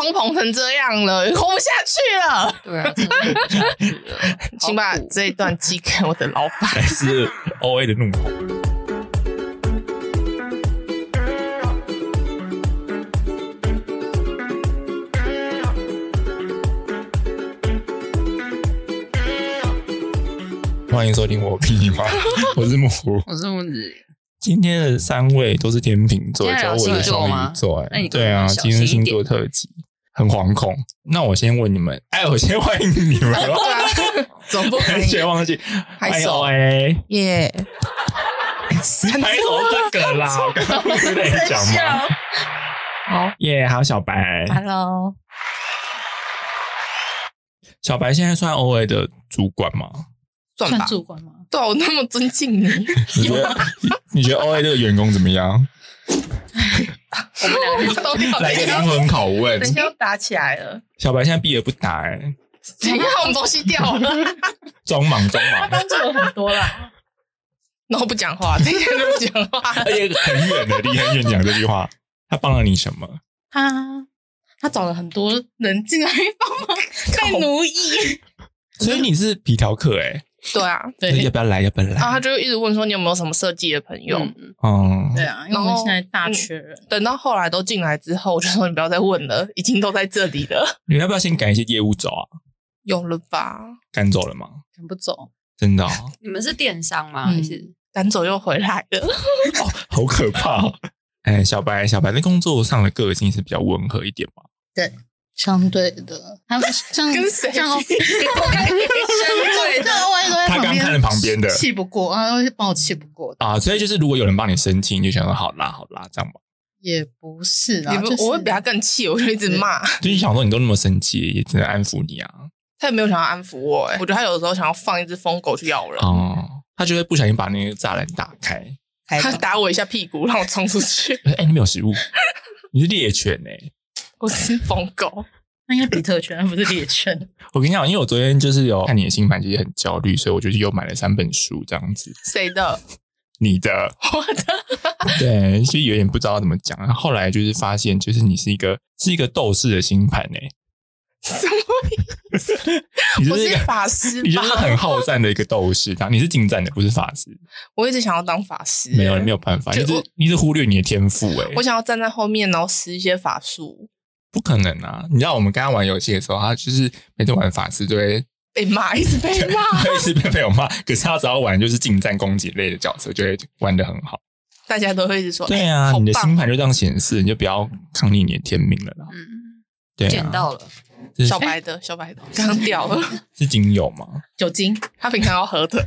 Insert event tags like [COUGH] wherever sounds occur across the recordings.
通膨成这样了，活不下去了，对啊，[LAUGHS] 请把这一段寄给我的老板。[LAUGHS] 还是 O A 的怒吼。欢迎收听我屁吗？[LAUGHS] 我是木狐。我是木子，今天的三位都是天秤座，只有我的双星座吗鱼座。那你哎对啊，今天是星座特辑，很惶恐。那我先问你们，哎，我先欢迎你们。[LAUGHS] 总不可以先忘记，拍手欢迎 O A。耶。拍什么这个啦？我刚刚不是在讲吗？好耶，还有小白，，Hello，小白现在算 O A 的主管吗？算吧算。主管吗？对啊，我那么尊敬你，你觉得你觉得 O A 这个员工怎么样？我们两个都要来个灵魂拷问等一，下要打起来了。小白现在避而不答，哎，等一下我们东西掉了，装忙装忙，帮助了很多啦。然后不讲话，等一下就不讲话。而且很远的，离很远讲这句话，他帮了你什么？他他找了很多人进来帮忙被奴役，所以你是皮条客哎，[LAUGHS] 对啊，那要不要来？要不要然后他？就一直问说你有没有什么设计的朋友。嗯对啊，因为我们现在大缺人，等到后来都进来之后，我 [LAUGHS] 就说你不要再问了，[LAUGHS] 已经都在这里了。你要不要先赶一些业务走啊？有了吧？赶走了吗？赶不走。真的哦，你们是电商吗？嗯还是赶走又回来了。哦好可怕哦！哎，小白，小白在工作上的个性是比较温和一点嘛？对，[LAUGHS] 相对的，他们像跟谁对对，我也都在他刚看了旁边的气不过，然后帮我气不过，啊，所以就是如果有人帮你生气，你就想说好啦好啦这样吧。也不是啦，你们就是我会比他更气，我就一直骂。[LAUGHS] 就是想说你都那么生气，也只能安抚你啊。他也没有想要安抚我、欸，我觉得他有的时候想要放一只疯狗去咬人，哦，他就会不小心把那个栅栏打开。他打我一下屁股，让我冲出去。[LAUGHS] 哎、你没有食物，你是猎犬哎、我是 [LAUGHS] 疯狗，那应该比特犬，不是猎犬。[LAUGHS] 我跟你讲，因为我昨天就是有看你的星盘，其实很焦虑，所以我就又买了三本书这样子。谁的？你的 [LAUGHS] 我的。对，其实有点不知道怎么讲。后来就是发现，就是你是一个是一个斗士的星盘哎、什么？意思你就是一个法师吧你就是很好战的一个斗士，你是近战的，不是法师。我一直想要当法师、没有，你没有办法，你就是我你是忽略你的天赋哎、我想要站在后面，然后施一些法术，不可能啊！你知道我们刚刚玩游戏的时候，他就是每次玩法师就会被骂，一直被骂。[LAUGHS] 一直被被我骂，可是他只要玩就是近战攻击类的角色，就会玩的很好。大家都会一直说，对啊，你的星盘就这样显示，你就不要抗逆你的天命了啦。嗯，对啊，捡到了，小白的小白的刚刚掉了，是精油吗？酒精，他平常要喝的，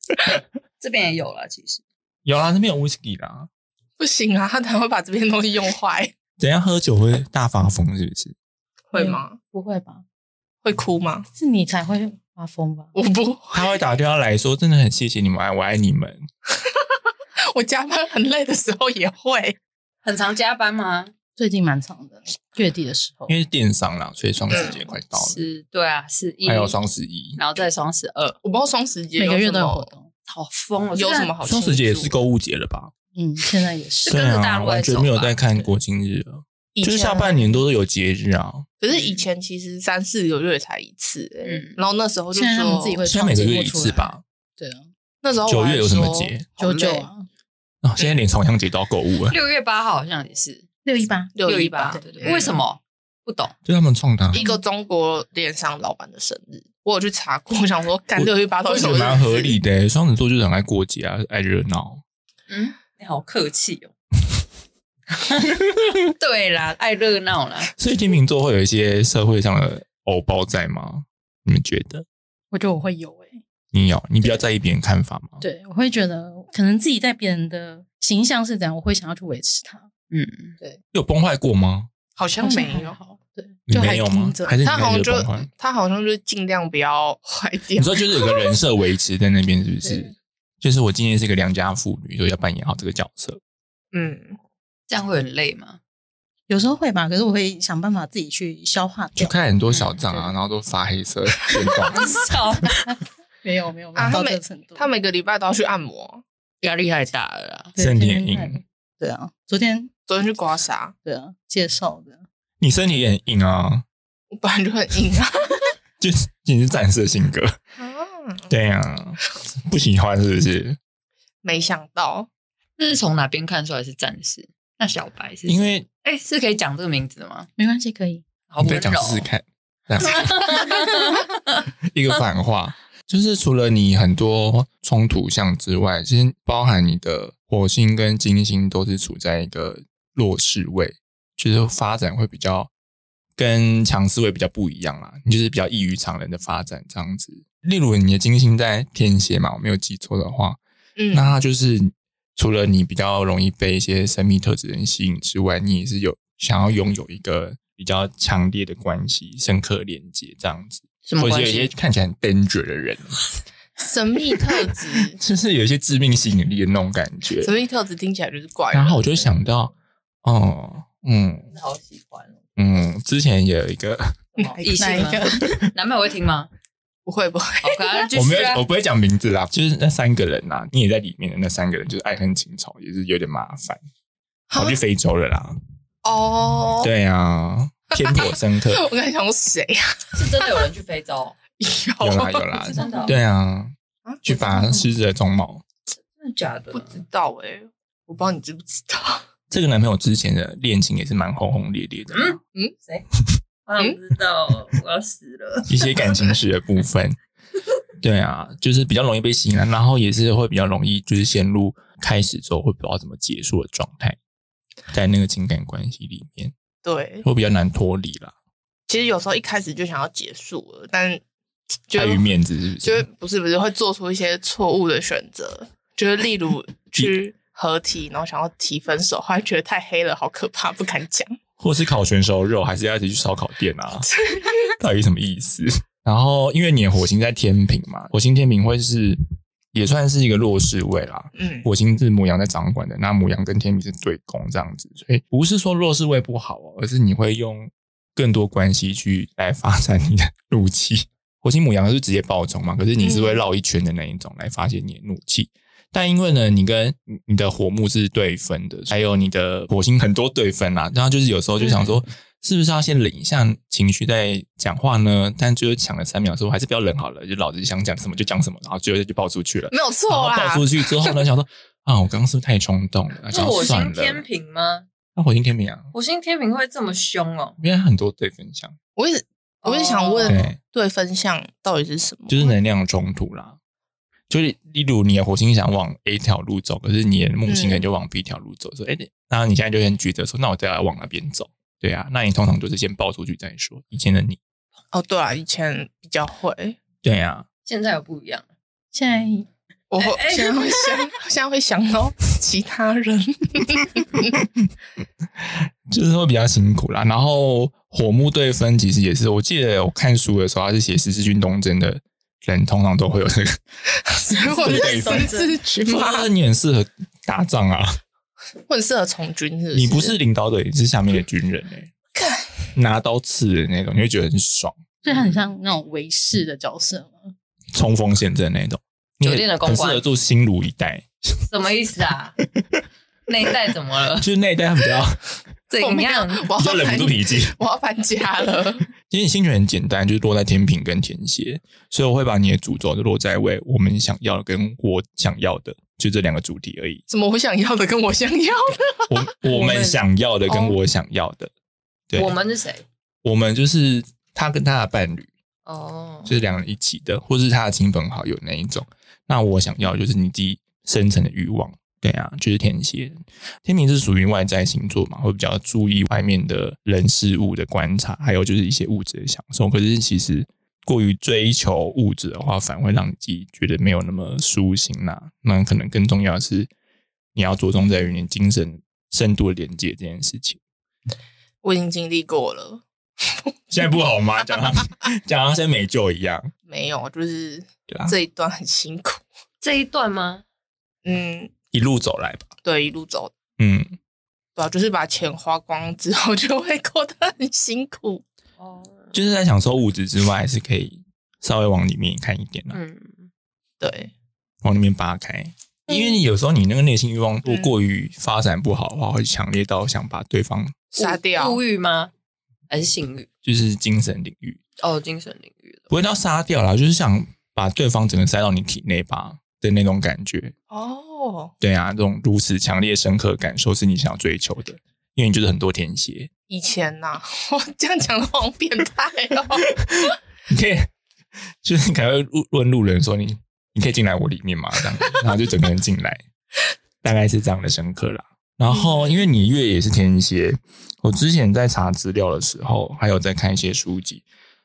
[LAUGHS] 这边也有了，其实有啦，那边有 whisky 啦。不行啊，他才会把这边东西用坏，怎样喝酒会大发疯，是不是？会吗？不会吧？会哭吗？是你才会发疯吧？我不，他会打电话来说：“真的很谢谢你们，爱我爱你们。[LAUGHS] 我加班很累的时候也会。很常加班吗？最近蛮长的，月底的时候”因，为是电商啦，所以双十节快到了，是，对啊，是一，还有双十一。然后再双十二，我不知道双十节每个月都有活动。好疯哦！有什么好？双十节也是购物节了吧？嗯，现在也是是。跟着对啊，大陆在完全没有在看国庆日了，以前就是下半年都是有节日啊。可是以前其实三四个月才一次、欸，嗯然后那时候就现在他们说自己会现在每个月一次吧？对啊，那时候我还九月有什么说节？好累九九啊，啊，现在连重阳节都要购物了，六月八号好像也是六一八，六一一八，对对对，为什么不懂？就他们创的啊，一个中国电商老板的生日，我有去查过，我想说干六一八到我底什么日子觉得蛮合理的欸。双子座就是很爱过节啊，爱热闹。嗯，你好客气哦。[LAUGHS] 对啦，爱热闹啦。[LAUGHS] 所以天秤座会有一些社会上的偶包在吗？你们觉得？我觉得我会有诶、你有，你比较在意别人看法吗？对，我会觉得可能自己在别人的形象是怎样，我会想要去维持它。嗯，对有崩坏过吗？好像没有。对，你就还没有吗他好像就？他好像就尽量不要坏掉你。说就是有个人设维持在那边，是不是对？就是我今天是一个良家妇女，所以要扮演好这个角色。嗯，这样会很累吗？有时候会吧，可是我会想办法自己去消化掉。就开很多小账啊，嗯然后都发黑色线状。少，[LAUGHS] 没有没有没啊，有他每到这个程度。他每个礼拜都要去按摩，[LAUGHS] 压力太大了身体硬。对啊，昨天昨天去刮痧，对啊介绍的，你身体也很硬啊，我本来就很硬啊。[LAUGHS] 就是你是战士的性格。啊，对呀、不喜欢是不是？没想到，那是从哪边看出来是战士？那小白是因为哎，是可以讲这个名字的吗？没关系，可以。再讲温柔哦试试看，这样 [LAUGHS] 一个反话，就是除了你很多冲突项之外，其实包含你的火星跟金星都是处在一个弱势位，就是发展会比较跟强势位比较不一样啦，你就是比较异于常人的发展这样子。例如你的金星在天蝎嘛，我没有记错的话，嗯，那它就是除了你比较容易被一些神秘特质的人吸引之外，你也是有想要拥有一个比较强烈的关系、深刻连接这样子。什么或者有一些？看起来很 danger 的人，神秘特质，[LAUGHS] 就是有一些致命吸引力的那种感觉。神秘特质听起来就是怪。然后我就想到，哦，嗯好喜欢哦。嗯，之前有 [LAUGHS] 一个，异性吗哪一个？[LAUGHS] 男朋友会听吗？不会不会，我没有，我！不会讲名字啦，就是那三个人呐、你也在里面的那三个人，就是爱恨情仇，也是有点麻烦。跑去非洲了啦，哦，对啊，偏颇深刻，[LAUGHS] 我刚才想说谁呀？是真的有人去非洲？有啦有啦，真的哦对啊，啊去拔狮子的鬃毛。真的假的？不知道哎，我不知道你知不知道？这个男朋友之前的恋情也是蛮轰轰烈烈的，嗯嗯谁？我想知道，我要死了。一些感情史的部分。[LAUGHS] 对啊，就是比较容易被吸引啊，然后也是会比较容易就是陷入开始之后会不知道怎么结束的状态，在那个情感关系里面对，会比较难脱离啦，其实有时候一开始就想要结束了，但就碍于面子是不是？就是不是不是会做出一些错误的选择，就是例如 [LAUGHS] 去合体，然后想要提分手，后来觉得太黑了，好可怕，不敢讲。或是烤全熟肉，还是要一起去烧烤店啊？[LAUGHS] 到底什么意思？然后因为你的火星在天平嘛，火星天平会是也算是一个弱势位啦。嗯，火星是母羊在掌管的，那母羊跟天平是对攻这样子，所以不是说弱势位不好哦，而是你会用更多关系去来发展你的怒气。火星母羊是直接爆冲嘛，可是你是会绕一圈的那一种来发泄你的怒气。但因为呢，你跟你的火木是对分的，还有你的火星很多对分啦，然后就是有时候就想说，是不是要先忍一下情绪再讲话呢？但就是抢了三秒之后，还是不要冷好了，就老子想讲什么就讲什么，然后最后就爆出去了。没有错啦爆。出去之后呢，想说啊，我刚刚是不是太冲动了？[LAUGHS] 是火星天平吗？那火星天平啊，火星天平会这么凶哦？因为很多对分项，我一直我一直想问，对对分项到底是什么？就是能量冲突啦。就是例如你的火星想往 A 条路走，可是你的木星可能就往 B 条路走，说哎，然后你现在就先抉择说，那我再来往那边走？对啊，那你通常就是先爆出去再说。以前的你，哦，对啊，以前比较会，对啊，现在有不一样了。现在 [LAUGHS] 我会现在会想，现在会想到其他人。[LAUGHS] 就是会比较辛苦啦。然后火木对分其实也是，我记得我看书的时候，他是写十字军东征的人，通常都会有这个，[LAUGHS] 我对是十字军吗？说你很适合打仗啊。我很适合从军，是不是？你不是领导者，你是下面的军人 [LAUGHS] 哎、拿刀刺的那种，你会觉得很爽，所以他很像那种维士的角色嘛。冲锋陷阵那种。酒店的公很适合住新卢一带，[LAUGHS] 什么意思啊？那一代怎么了？就是那一带比较怎么样？我要忍不住搬，脾气。[LAUGHS] 我要搬家了。[LAUGHS] 其实你星权很简单，就是落在天平跟天蝎，所以我会把你的主轴就落在为我们想要的跟我想要的，就这两个主题而已。怎么我 [LAUGHS] 想要的跟我想要的？我我们想要的跟哦我想要的，对，我们是谁？我们就是他跟他的伴侣，哦，就是两人一起的，或是他的亲朋好友那一种。那我想要的就是你自己深层的欲望，对啊，就是天蝎。天平是属于外在星座嘛，会比较注意外面的人事物的观察，还有就是一些物质的享受。可是其实过于追求物质的话，反而会让你自己觉得没有那么舒心啦、那可能更重要的是，你要着重在于你精神深度的连接这件事情。我已经经历过了，[LAUGHS] 现在不好吗？讲他 [LAUGHS] 讲他像没救一样。没有，就是这一段很辛苦。这一段吗？嗯，一路走来吧，对，一路走，嗯，对啊，就是把钱花光之后，就会过得很辛苦。哦，[LAUGHS] 就是在享受物质之外，还是可以稍微往里面看一点啦，嗯，对，往里面扒开。因为你有时候你那个内心欲望如果过于发展不好的话，会强烈到想把对方杀掉物。欲吗？还是性欲？就是精神领域，哦，精神领域的。不会到杀掉啦，就是想把对方整个塞到你体内吧的那种感觉。哦，对啊，这种如此强烈深刻感受是你想要追求的，因为你就是很多天蝎，以前呐、我这样讲的好像变态哦。[LAUGHS] 你可以就是你可能问路人说你你可以进来我里面吗？这样，然后就整个人进来，[LAUGHS] 大概是这样的深刻啦。然后因为你月也是天蝎，我之前在查资料的时候，还有在看一些书籍，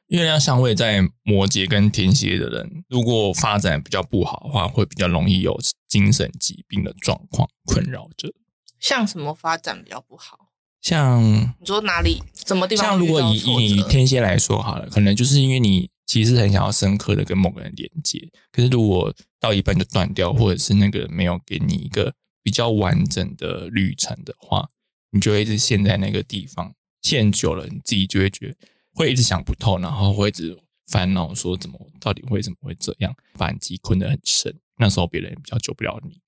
月亮相位在摩羯跟天蝎的人，如果发展比较不好的话，会比较容易有精神疾病的状况困扰着。像什么发展比较不好？像你说哪里什么地方？像如果以以天蝎来说好了，可能就是因为你其实很想要深刻的跟某个人连接，可是如果到一半就断掉，或者是那个没有给你一个比较完整的旅程的话，你就会一直陷在那个地方，陷久了，你自己就会觉得会一直想不透，然后会一直烦恼说怎么到底为什么会这样，把你自己困得很深。那时候别人比较救不了你，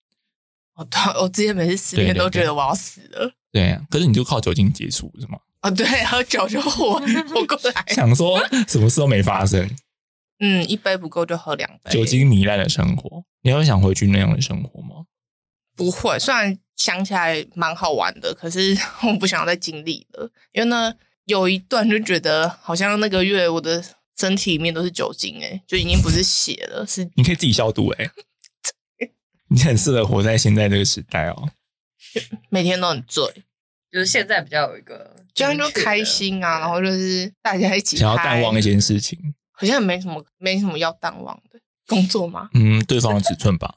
我我之前每次失恋对对对都觉得我要死了。对啊，可是你就靠酒精解除是吗？啊，对，喝酒就活 [LAUGHS] 活过来。想说什么事都没发生，嗯，一杯不够就喝两杯。酒精糜烂的生活，你会想回去那样的生活吗？不会，虽然想起来蛮好玩的，可是 [LAUGHS] 我不想要再经历了，因为呢，有一段就觉得好像那个月我的身体里面都是酒精、欸，哎，就已经不是血了，是你可以自己消毒哎、[LAUGHS] 你很适合活在现在这个时代哦。每天都很醉，就是现在比较有一个这样就开心啊，然后就是大家一起想要淡忘一件事情，好像没什么没什么要淡忘的工作吗？嗯，对方的尺寸吧，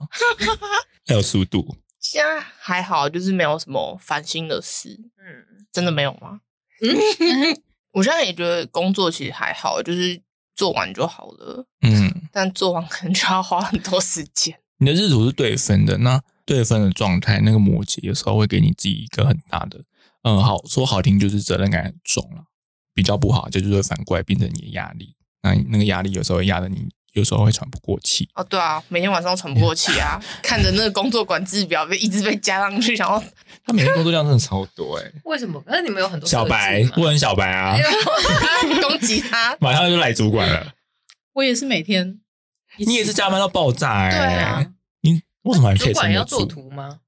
[LAUGHS] 还有速度，现在还好，就是没有什么烦心的事，嗯，真的没有吗？[LAUGHS] 我现在也觉得工作其实还好，就是做完就好了，嗯，但做完可能就要花很多时间。[LAUGHS] 你的日图是对分的，那对分的状态，那个摩羯有时候会给你自己一个很大的，嗯，好说好听就是责任感很重了，比较不好就是会反过来变成你的压力，那那个压力有时候会压得你，有时候会喘不过气。哦，对啊，每天晚上都喘不过气啊，[LAUGHS] 看着那个工作管制表被 [LAUGHS] 一直被加上去，然后他每天工作量真的超多哎、为什么？可是你们有很多小白设计，嘛我很小白啊，[LAUGHS] 攻击他。马上就来主管了。我也是每天，你也是加班到爆炸哎、对啊你为什么还可以主管？要做图吗？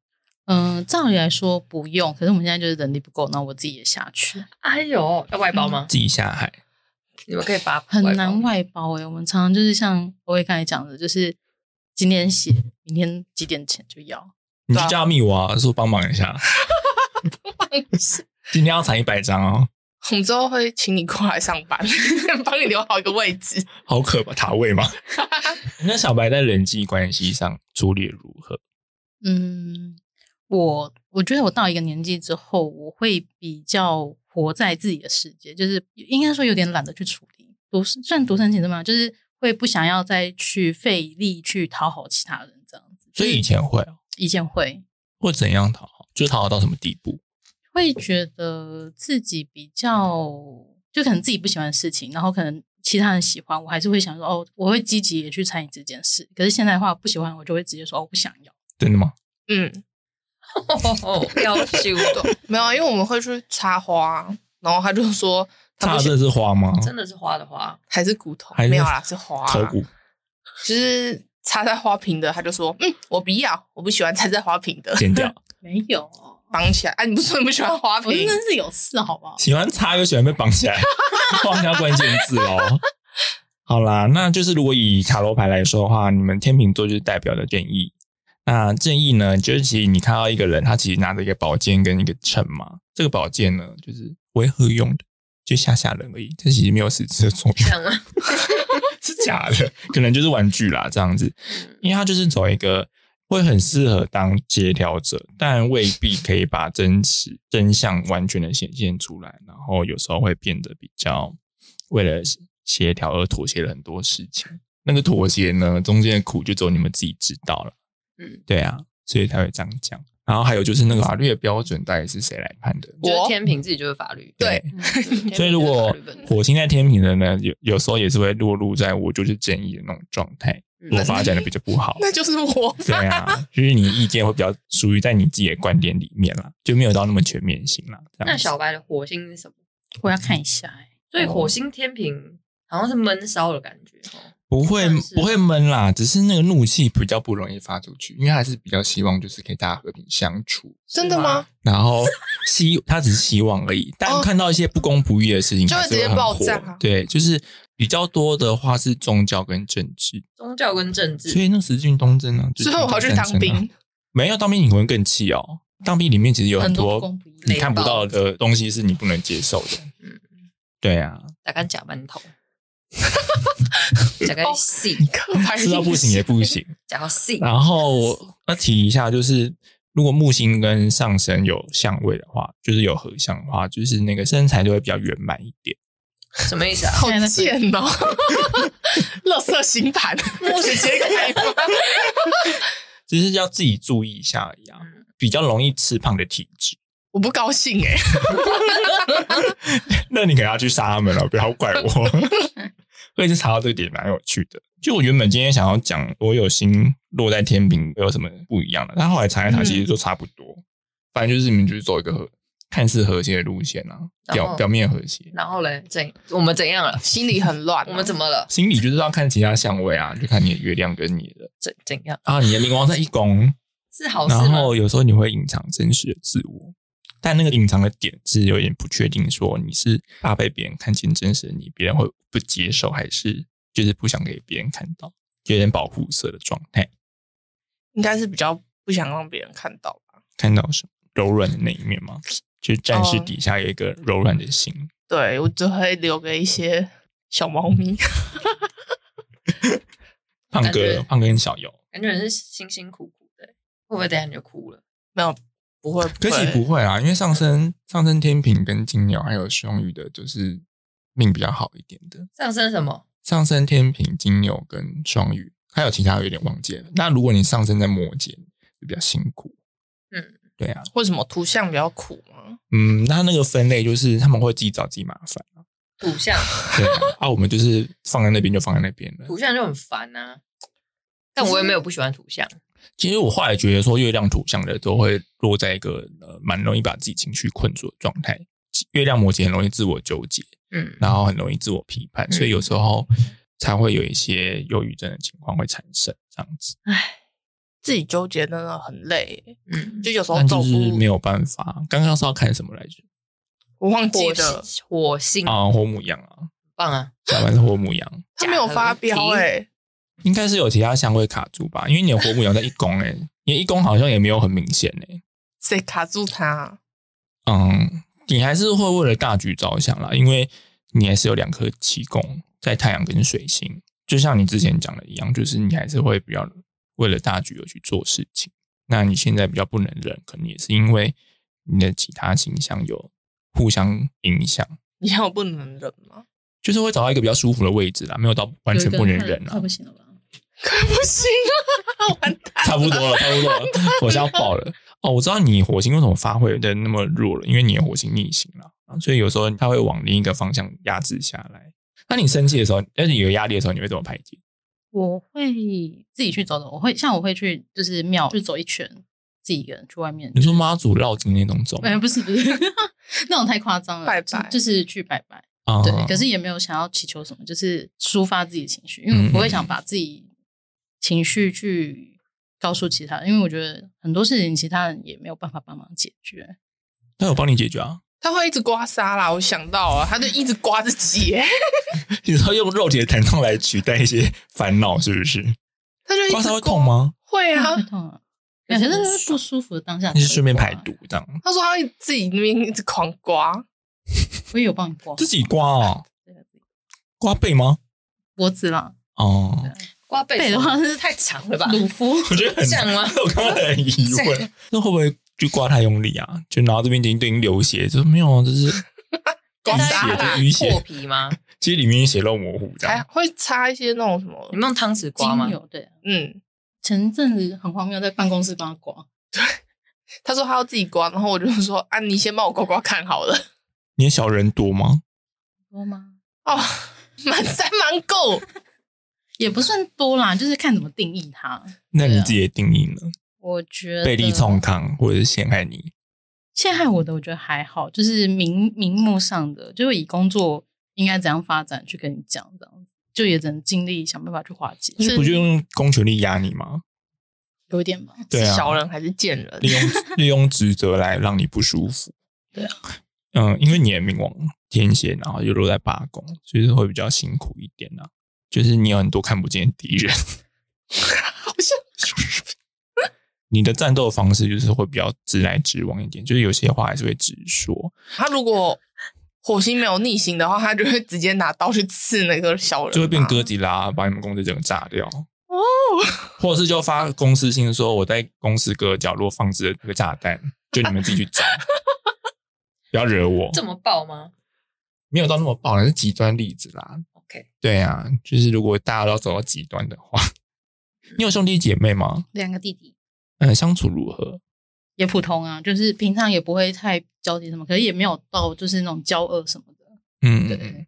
嗯、照理来说不用，可是我们现在就是人力不够，那我自己也下去，哎呦，要外包吗？自己下海，你们可以发很难外包哎、我们常常就是像我也刚才讲的，就是今天写，明天几点前就要。你就叫他密我啊，说帮忙一下。[LAUGHS] 今天要产一百张哦，我们之后会请你过来上班，帮你留好一个位置。[LAUGHS] 好可怕，塔位吗？[LAUGHS] 那小白在人际关系上处理如何？嗯，我我觉得我到一个年纪之后，我会比较活在自己的世界，就是应该说有点懒得去处理独算独生情是吗？就是会不想要再去费力去讨好其他人这样子。所以以前会哦，以前会会怎样讨好？就讨好到什么地步？会觉得自己比较，就可能自己不喜欢的事情，然后可能其他人喜欢，我还是会想说哦，我会积极也去参与这件事。可是现在的话，不喜欢我就会直接说哦，我不想要。真的吗？嗯，哦，[LAUGHS] 要修的，没有啊，因为我们会去插花，然后他就说他不喜插的是花吗？真的是花的花，还是骨头，还是没有啦，是花头骨？就是插在花瓶的，他就说嗯，我不要，我不喜欢插在花瓶的，剪掉。[LAUGHS] 没有，绑起来。啊，你不是说你不喜欢花我瓶？真的是有事好不好？喜欢插又喜欢被绑起来，[LAUGHS] 放下关键字哦。好啦，那就是如果以塔罗牌来说的话，你们天秤座就是代表的正义。那正义呢，就是其实你看到一个人，他其实拿着一个宝剑跟一个秤嘛，这个宝剑呢就是为何用的，就吓吓人而已，这其实没有实质的作用。[LAUGHS] 是假的，可能就是玩具啦，这样子，因为他就是走一个会很适合当协调者，但未必可以把真实真相完全的显现出来，然后有时候会变得比较为了协调而妥协了很多事情。那个妥协呢，中间的苦就只有你们自己知道了。嗯，对啊，所以才会这样讲。然后还有就是那个法律的标准到底是谁来判的？就是天平自己就是法律，对嗯 [LAUGHS] 所以如果火星在天平的呢，有有时候也是会落入在我就是正义的那种状态，嗯如果发展的比较不好。那就是我对啊，就是你的意见会比较属于在你自己的观点里面啦，就没有到那么全面性啦。这样子那小白的火星是什么？我要看一下哎、所以火星天平好像是闷烧的感觉哦。不会不会闷啦，只是那个怒气比较不容易发出去，因为他还是比较希望就是可以大家和平相处，真的吗？然后希他只是希望而已，但哦看到一些不公不义的事情，就会直接爆炸对，就是比较多的话是宗教跟政治，宗教跟政治，所以那石俊东真啊，就是所以我要去当兵。没有当兵，你会更气哦。当兵里面其实有很多你看不到的东西是你不能接受的。嗯，对啊，大概假馒头，[LAUGHS] 假个细，[LAUGHS] 刻板吃到不行也不行。然后要提一下，就是如果木星跟上升有相位的话，就是有合相的话，就是那个身材就会比较圆满一点。什么意思啊？好贱哦！[LAUGHS] 乐色星盘，木直接开吗？只是要自己注意一下而已啊，比较容易吃胖的体质。我不高兴哎、那你可能要去杀他们了，不要怪我。我也是查到这个点蛮有趣的。就我原本今天想要讲我有心落在天平有什么不一样的，但后来查一查，其实都差不多。反正就是你们就是走一个和看似和谐的路线啊，表表面和谐，然后嘞，怎我们怎样了？心里很乱啊、我们怎么了？心里就是要看其他相位啊，就看你的月亮跟你的怎怎样？啊，你的冥王在一宫，是好？然后有时候你会隐藏真实的自我，但那个隐藏的点是有点不确定，说你是怕被别人看见真实的你，别人会不接受，还是就是不想给别人看到，有点保护色的状态，应该是比较不想让别人看到吧？看到什么柔软的那一面吗？就是战士哦底下有一个柔软的心，对我只会留给一些小猫咪。胖哥，胖哥跟小游。感觉是辛辛苦苦的，会不会等下你就哭了？没有，不会，可惜不会啊，因为上升上升天平跟金牛还有双鱼的，就是命比较好一点的。上升什么？上升天平、金牛跟双鱼，还有其他有点忘记了。那如果你上升在摩羯，就比较辛苦。嗯，对啊，为什么图像比较苦吗？嗯，那那个分类就是他们会自己找自己麻烦啊。土象，对啊，啊，我们就是放在那边就放在那边了。土象就很烦啊。但我也没有不喜欢土象，其实我后来觉得说，月亮土象的都会落在一个呃蛮容易把自己情绪困住的状态。月亮摩羯很容易自我纠结，嗯，然后很容易自我批判，所以有时候才会有一些忧郁症的情况会产生这样子。唉，自己纠结真的很累，嗯，就有时候就是没有办法。刚刚是要看什么来着？我忘记火了，火星，啊，火母羊啊，棒啊！下班是火母羊，他没有发飙哎、应该是有其他相位卡住吧？因为你的火母羊在一宫诶、你的一宫好像也没有很明显诶、谁卡住他？嗯，你还是会为了大局着想啦，因为你还是有两颗七宫在太阳跟水星，就像你之前讲的一样，就是你还是会比较为了大局而去做事情。那你现在比较不能忍，可能也是因为你的其他形象有互相影响，你看我不能忍吗？就是会找到一个比较舒服的位置啦，没有到完全不能忍啊快不。行了吧？快 [LAUGHS] 不行啊！[LAUGHS] 完蛋，差不多了，差不多了，我是要爆了。哦，我知道你火星为什么发挥的那么弱了，因为你的火星逆行了，啊所以有时候它会往另一个方向压制下来。那你生气的时候，但是有压力的时候，你会怎么排解？我会自己去走走，我会像我会去就是庙去走一圈，自己一个人去外面。你说妈祖绕境那种走？哎，不是不是，[LAUGHS] 那种太夸张了，拜拜就就是去拜拜。啊对，可是也没有想要祈求什么，就是抒发自己的情绪，因为嗯我不会想把自己情绪去告诉其他人，因为我觉得很多事情其他人也没有办法帮忙解决。他有帮你解决啊？他会一直刮痧啦！我想到啊，他就一直刮自己耶，[LAUGHS] 你说用肉体的疼痛来取代一些烦恼，是不是？他就一直刮痧会痛？吗？会啊会，痛啊，感觉那是不舒服的当下，你是顺便排。毒这样，他说他会自己那边一直狂刮，[LAUGHS] 我也有帮你刮自己刮啊自己刮背吗？脖子啦，哦，刮背背的话是太长了吧？鲁夫。我觉得很这样吗我刚刚很疑这问，那会不会就刮太用力啊？就然后这边已经已经流血，就没有，啊，就是 [LAUGHS] 刮淤痧血，淤血破，皮吗？其实里面血肉模糊这样。还会擦一些那种什么你，们用汤匙刮吗精？油对啊，嗯，前阵子很荒谬，在办公室帮他刮，他说他要自己刮，然后我就说啊，你先帮我刮刮看好了。你的小人多吗？多吗？哦，满山满谷，也不算多啦，就是看怎么定义它。那你自己的定义呢？我觉得背力冲抗或者是陷害你？陷害我的，我觉得还好，就是明明目上的，就是以工作应该怎样发展去跟你讲，这样子，就也只能尽力想办法去化解。那不就用公权力压你吗？有一点吧，对啊，小人还是贱人，利用 [LAUGHS] 利用职责来让你不舒服。对啊，嗯，因为你的冥王天蝎，然后又落在八宫，所以会比较辛苦一点啊。就是你有很多看不见的敌人，[LAUGHS] 好像 [LAUGHS] 你的战斗方式就是会比较直来直往一点，就是有些话还是会直说。他如果火星没有逆行的话，他就会直接拿刀去刺那个小人，就会变哥吉拉，把你们公司整个炸掉。哦。或者是就发公司信说我在公司各个角落放置了这个炸弹，就你们自己去找，[LAUGHS] 不要惹我。这么爆吗？没有到那么爆，是极端例子啦。OK，对啊，就是如果大家都要走到极端的话，[LAUGHS] 你有兄弟姐妹吗？两个弟弟嗯，相处如何？也普通啊，就是平常也不会太交集什么，可是也没有到就是那种交恶什么的。嗯，对。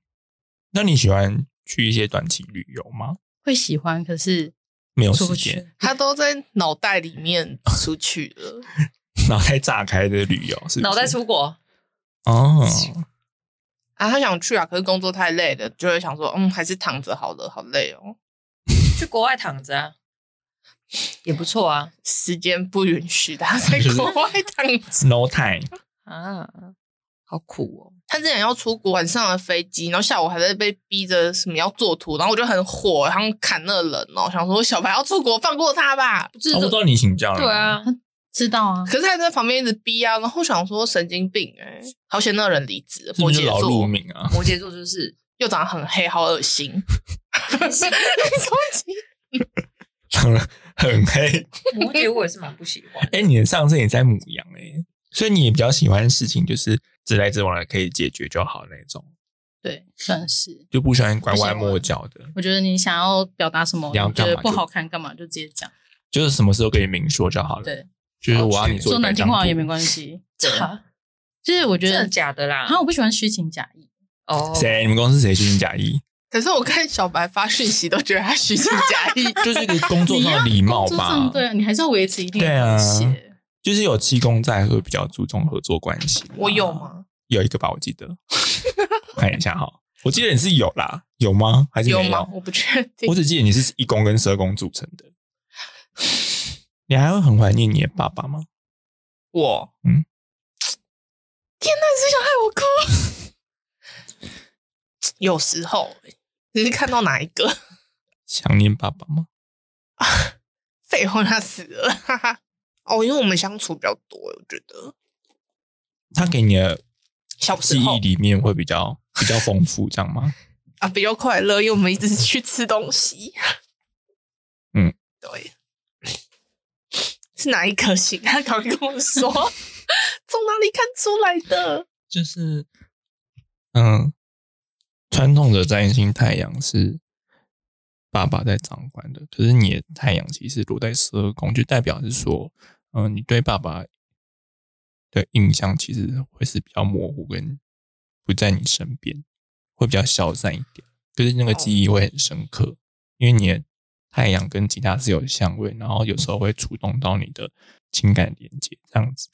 那你喜欢去一些短期旅游吗？会喜欢，可是没有时间，他都在脑袋里面出去了。[LAUGHS] 脑袋炸开的旅游是不是脑袋出国，哦，[LAUGHS] 啊，他想去啊，可是工作太累了，就会想说，嗯，还是躺着好了，好累哦，去国外躺着啊，也不错啊。[LAUGHS] 时间不允许他 [LAUGHS] 在国外躺着。no time，[LAUGHS] 啊，好苦哦。他之前要出国，晚上的飞机，然后下午还在被逼着什么要做图，然后我就很火，然后砍那个人哦，想说小白要出国，放过他吧。不知道你请假了对，啊，知道啊，可是他在旁边一直逼啊，然后想说神经病哎、好险那个人离职摩羯座碌命啊？摩羯座就是又长得很黑，好恶心。攻 [LAUGHS] 击长得很黑。摩羯，我也是蛮不喜欢。哎，你的上升也在母羊哎，所以你也比较喜欢事情就是直来直往的，可以解决就好那种，对，算是。就不喜欢拐弯抹角的，我觉得你想要表达什么，要你觉得不好看，干嘛就直接讲。就是什么事都可以明说就好了。对，就是我要你做说难听话也没系。关系。[LAUGHS] 就是我觉得真的假的啦？啊，我不喜欢虚情假意。哦，谁？你们公司谁虚情假意？[LAUGHS] 可是我看小白发讯息都觉得他虚情假意，[LAUGHS] 就是一个工作上的礼貌吧上。对啊，你还是要维持一定的对啊。就是有七公在，会比较注重合作关系。我有？吗？有一个吧，我记得。看一下哈，我记得你是有啦，有吗？还是没有吗？我不确定我。只记得你是一公跟十二公组成的。你还会很怀念你的爸爸吗？我，嗯，[TSK] 天哪，你是想害我哭？[LAUGHS] 有时候，你是看到哪一个？想念爸爸吗？啊 [LAUGHS] 废话，他死了。哈哈。哦，因为我们相处比较多，我觉得他给你的小时候记忆里面会比较比较丰富，这样吗？[LAUGHS] 啊比较快乐，因为我们一直去吃东西。嗯，对。是哪一颗星？他赶快跟我说，[LAUGHS] 从哪里看出来的？就是，嗯，传统的占星太阳是爸爸在掌管的，可是你的太阳其实落在十二宫，就代表是说，嗯、你对爸爸的印象其实会是比较模糊，跟不在你身边，会比较消散一点，可是那个记忆会很深刻，因为你的太阳跟其他是有相位，然后有时候会触动到你的情感连接，这样子。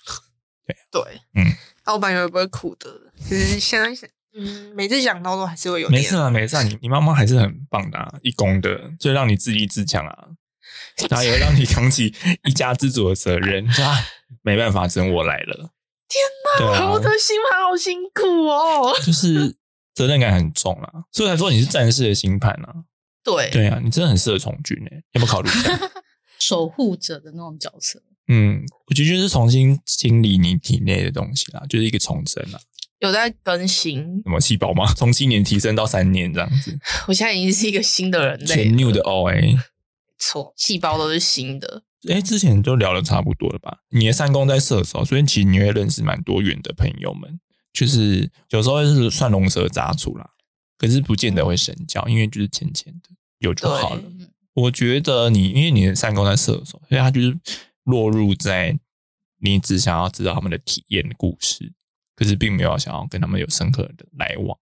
对对，嗯，老板会不会哭的？其实现在想，嗯，每次想到都还是会有点。没事啊，没事啊，你你妈妈还是很棒的、啊，一公的，就让你自立自强啊，[LAUGHS] 然后也让你扛起一家之主的责任，就啊，没办法，只能我来了。[LAUGHS] 天哪啊我的星盘好辛苦哦。就是责任感很重啊，所以才说你是战士的星盘啊。对，对啊，你真的很适合从军诶、要不要考虑一下？[LAUGHS] 守护者的那种角色，嗯，我觉得就是重新清理你体内的东西啦，就是一个重生啦。有在更新。什么细胞吗？从七年提升到三年这样子，[LAUGHS] 我现在已经是一个新的人类了，全 new 的 OA。错，细胞都是新的。哎，之前都聊的差不多了吧？你的三宫在射手，所以其实你会认识蛮多元的朋友们，就是有时候是算龙蛇杂处啦，可是不见得会深交，因为就是浅浅的有就好了。我觉得你因为你的三宫在射手，所以他就是落入在你只想要知道他们的体验的故事，可是并没有想要跟他们有深刻的来往，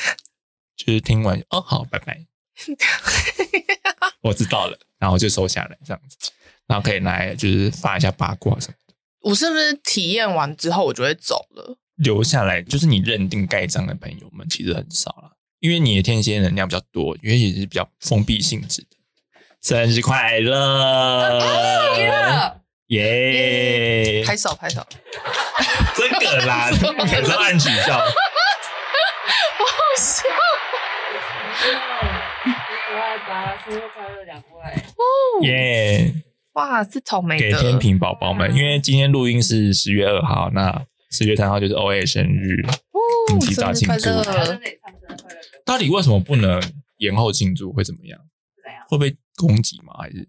[LAUGHS] 就是听完哦好，拜拜。[LAUGHS] 我知道了，然后就收下来这样子，然后可以来就是发一下八卦什么的。我是不是体验完之后我就会走了？留下来就是你认定盖章的朋友们其实很少了，因为你的天蝎能量比较多，因为也是比较封闭性质的。生日快乐！耶！拍手拍手，这个啦，有时候按取消。笑可爱吧，生日快乐，两位！[LAUGHS] 耶！哇，是草莓的给天平宝宝们，因为今天录音是十月二号，那十月三号就是 O A 生日，哦嗯提早庆祝到底为什么不能延后庆祝？会怎么样？怎样？会被攻击吗？还是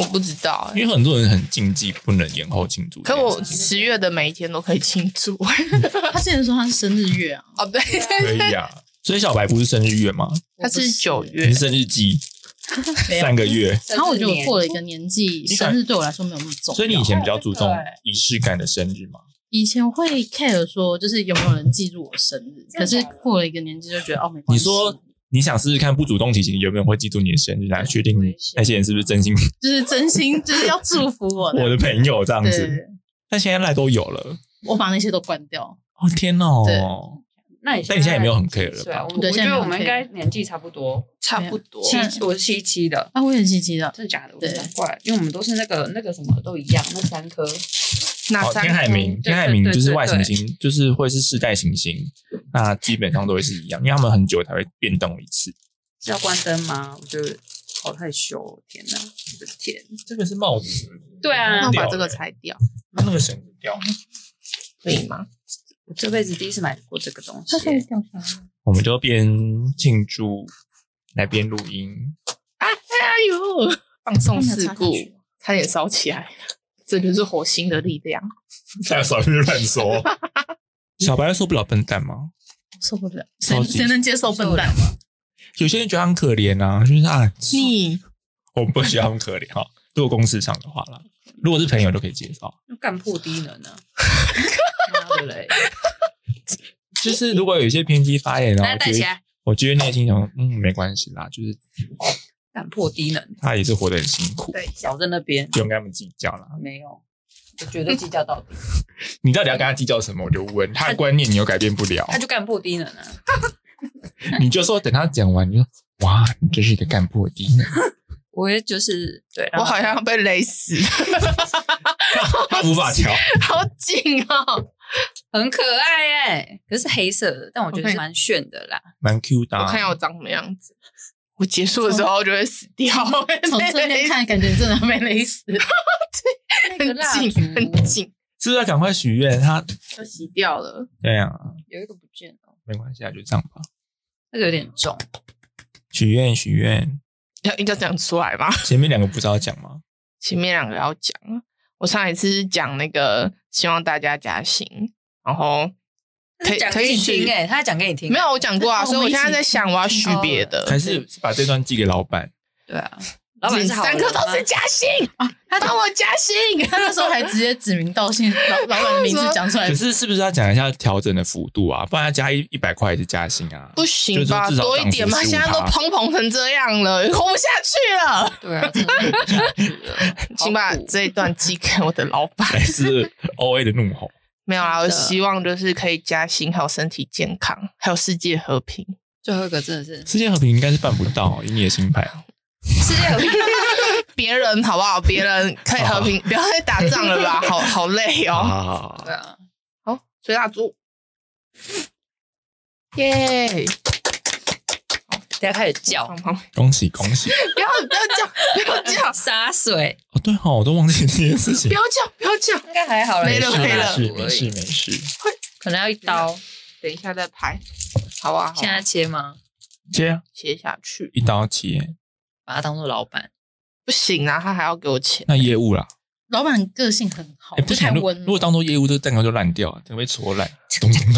我不知道欸、因为很多人很禁忌不能延后庆祝可？我十月的每一天都可以庆祝。[LAUGHS] 他之前说他是生日月啊，哦，对，可以啊。所以小白不是生日月吗？他是九月你是，生日季 [LAUGHS] 三个月，然后我觉得我过了一个年纪，生日对我来说没有那么重要。所以你以前比较注重仪式感的生日吗？以前会 care 说，就是有没有人记住我生日，可是过了一个年纪就觉得哦，没关系。你说你想试试看，不主动提醒有没有人会记住你的生日，来确定那些人是不是真心 [LAUGHS] 就是真心，就是要祝福我的。我的朋友这样子。但现在赖都有了，我把那些都关掉。哦天哦！对那你但你现在也没有很 care 了对啊，吧？我我觉得我们应该年纪差不多，差不多。七我是七七的，啊，我也七七的。真的假的？我对难怪，因为我们都是那个那个什么都一样，那三颗哦，哪三天海明，天海明就是外行星，就是会是世代行星，那基本上都会是一样，因为他们很久才会变动一次。是要关灯吗？我觉得好害羞哦，天哪，我的天！这个是帽子，对啊那我把这个拆掉，那那个绳子掉。可以吗？我这辈子第一次买过这个东西它，会掉下来。我们就边庆祝来边录音，啊哎呦，放送事故差点烧起来了，这就是火星的力量。还 [LAUGHS] 有少去乱说。[LAUGHS] 小白受不了笨蛋吗？受不了，谁谁能接受笨蛋吗？有些人觉得很可怜啊，就是啊，你我不觉得很可怜哈。如果公司上的话啦，如果是朋友都可以介绍。干破低能啊！[LAUGHS] 妈的嘞！就是如果有一些偏激发言，然后我觉得来带起来，我觉得内心想说，嗯，没关系啦，就是干破低能，他也是活得很辛苦，对小在那边不用跟他们计较了。没有，我绝对计较到底，[LAUGHS] 你到底要跟他计较什么？我就问他的观念，你又改变不了他，就干破低能啊！[LAUGHS] 你就说等他讲完，你就哇，你真是一个干破低能，[LAUGHS] 我也就是对，我好像要被勒死，他无法调。好紧哦！很可爱哎，可是黑色的，但我觉得蛮炫的啦。蛮 Q 的、啊。我看一下我长什么样子。我结束的时候就会死掉，[LAUGHS] 从正面看，感觉真的被勒死。[LAUGHS] 很那个蜡紧很紧，是不是要赶快许愿？他都洗掉了。对啊，有一个不见了，没关系啊，就这样吧。那个有点重。许愿许愿，要要讲出来吗？前面两个不是要讲吗？前面两个要讲。我上一次是讲那个希望大家加薪，然后可以可以听哎，他讲给你听，没有我讲过啊，哦所以我现在在想我要许别的。还是把这段寄给老板？对啊，老板是好三人吗个都是加薪啊，他帮我加薪。他那时候还直接指名道姓，老 [LAUGHS] 老板的名字讲出来可。是是不是要讲一下调整的幅度啊？不然要加一一百块也是加薪啊？不行吧，多一点嘛！现在都15%砰砰成这样了，活不下去了。对啊，[LAUGHS] 请把这一段寄给我的老板。还是 O A 的怒吼？没有啦，我希望就是可以加薪，还有身体健康，还有世界和平。最后一个真的是世界和平应该是办不到，以你的心牌。世界和平，[LAUGHS] 别人好不好？别人可以和平，不要再打仗了吧？好好累哦。啊对，啊，好，吹蜡烛，耶！等下开始叫恭喜 [LAUGHS] 恭喜！[LAUGHS] 不要不要叫，不要叫，[LAUGHS] 洒水，哦，对哦，我都忘记这件事情不。要叫，不要叫。应该还好啦，没了没了蜡烛而没事已没事。可能要一刀。等一下再拍，好啊，好啊现在切吗？切啊，切下去一刀切。把他当做老板，不行啊，他还要给我钱。那业务啦，老板个性很好，哎，不太温了。如果当做业务，这个蛋糕就烂掉了，整个被戳烂。咚咚咚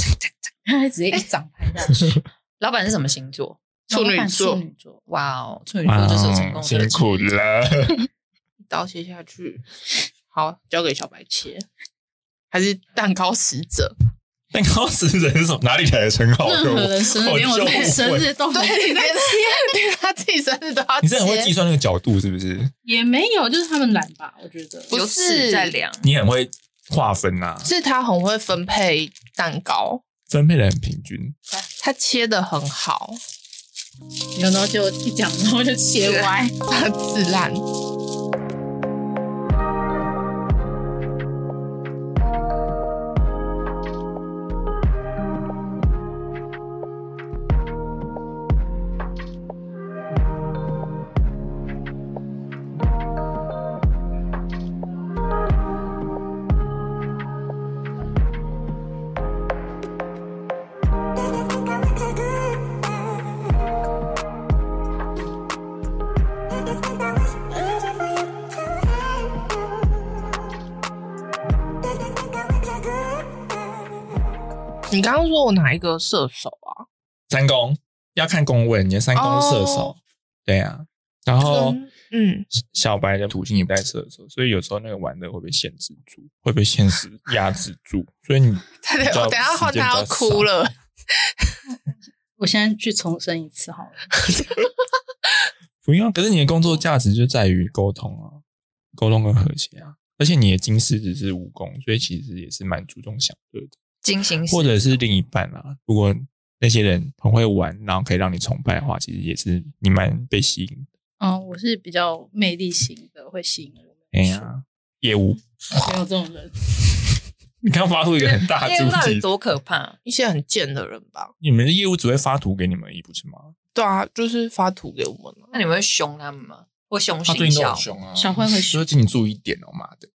他还直接一掌拍下去。老板是什么星座？处女座处女座，哇哦，处女座就是有成功哇辛苦了。[LAUGHS] 一刀切下去，好，交给小白切，还是蛋糕使者？蛋糕使者是什么？哪里来的称号？任何人生日，连我自己生日都对，没连连他自己生日都要你是很会计，算那个角度，是不是？也没有，就是他们懒吧，我觉得。不是在量，你很会划分啊，是他很会分配蛋糕，分配的很平均。他切的很好，然后就一讲，然后就切歪。[LAUGHS] 很自烂。你刚刚说我哪一个射手啊？三宫要看宫位，你的三宫是射手，哦对啊。然后嗯嗯，小白的土星也不在射手，所以有时候那个玩的会被限制住，会被限制压制住，所以你对 [LAUGHS] 对，比较我等下换他要哭了。[LAUGHS] 我现在去重申一次好了。[LAUGHS] 不用。可是你的工作价值就在于沟通啊，沟通跟和谐啊。而且你的金狮子是武功，所以其实也是蛮注重享乐的，金星或者是另一半啊。如果那些人很会玩，然后可以让你崇拜的话，其实也是你蛮被吸引的。嗯，我是比较魅力型的，会吸引我。哎呀，业务，没有这种人。你刚发出一个很大的业务多可怕？[LAUGHS] 一些很贱的人吧？你们的业务只会发图给你们而已，不是吗？对啊，就是发图给我们啊。那你们会凶他们吗？会凶他最近都很？凶啊，小慧会凶说请你注意一点哦，妈的，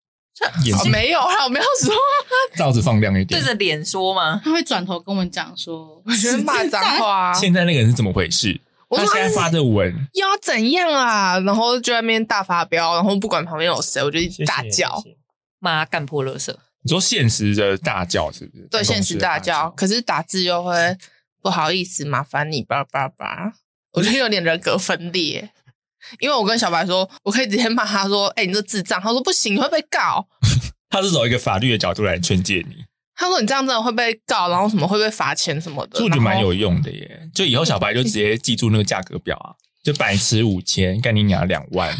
眼哦睛没有啦，我没有说，[LAUGHS] 罩子放亮一点。对着脸说吗？他会转头跟我们讲说，我觉得骂脏话啊。[LAUGHS] 现在那个人是怎么回事？他现在我说他是发的文，要怎样啊？然后就在那边大发飙，然后不管旁边有谁，我就一直大叫。谢谢骂干破垃圾。你说现实的大叫是不是？对，现实大大叫，可是打字又会不好意思，麻烦你叭叭叭。我觉得有点人格分裂，因为我跟小白说，我可以直接骂他说：“哎、你这智障！”他说：“不行，你会被告。[LAUGHS] 他是走一个法律的角度来劝诫你，”他说：“你这样真的会被告，然后什么会被罚钱什么的。”这我觉得蛮有用的耶。就以后小白就直接记住那个价格表啊，就白吃五千，干你娘两万。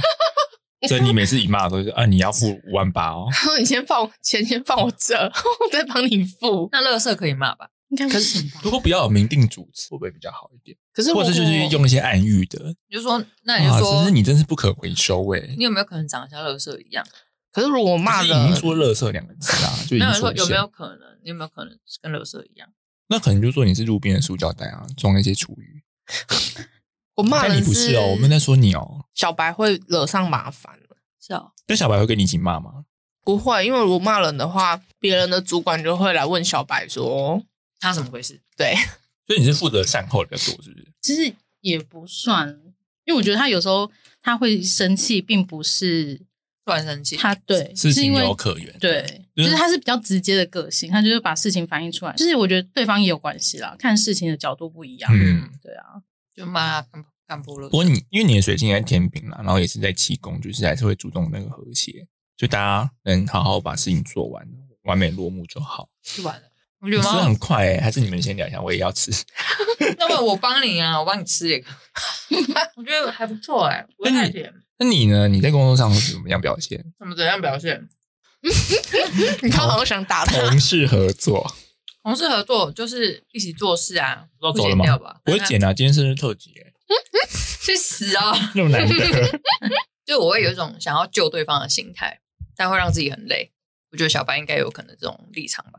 所以你每次一骂都是啊，你要付五万八哦。他说：“你先放钱，先放我这，[LAUGHS] 我再帮你付。那乐色可以骂吧？应该不行吧？如果不要有明定主词，会不会比较好一点？”可是或者就是用一些暗喻的，你就说，那你说只是，你真是不可回收哎。你有没有可能长得像垃圾一样？可是如果骂可是人已经说“垃圾”两个字啊，[LAUGHS] 就已经没有人说有没有可能？你有没有可能跟垃圾一样？那可能就说你是路边的塑胶袋啊，装那些厨余。[LAUGHS] 我骂你人不是哦，我们在说你哦。小白会惹上麻烦了。是哦，那小白会跟你一起骂吗？不会，因为如果骂人的话，别人的主管就会来问小白说他怎么回事？：“对，[LAUGHS] 所以你是负责善后的比较多，是不是？其实也不算，因为我觉得他有时候他会生气，并不是突然生气，他对，事情是因为有可原。对，就就是是他是比较直接的个性，他就是把事情反映出来。就是我觉得对方也有关系啦，看事情的角度不一样。嗯，对啊，就骂他干干破垃圾。不过你因为你的水星也在天平啦，然后也是在气功，就是还是会注重那个和谐，就大家能好好把事情做完，完美落幕就好。就完了。我觉得吃很蛮快诶、还是你们先聊一下，我也要吃。[LAUGHS] 那么我帮你啊，我帮你吃一个。[LAUGHS] 我觉得还不错哎，不会太甜。那你呢？你在工作上是怎么样表现？怎么怎样表现？[LAUGHS] 你刚好像想打他。同事合作，同事合作就是一起做事啊，不都走了吗剪掉吧？不会剪啊，今天生日特辑、欸，去死啊！那么难得。就我会有一种想要救对方的心态，但会让自己很累。我觉得小白应该有可能这种立场吧。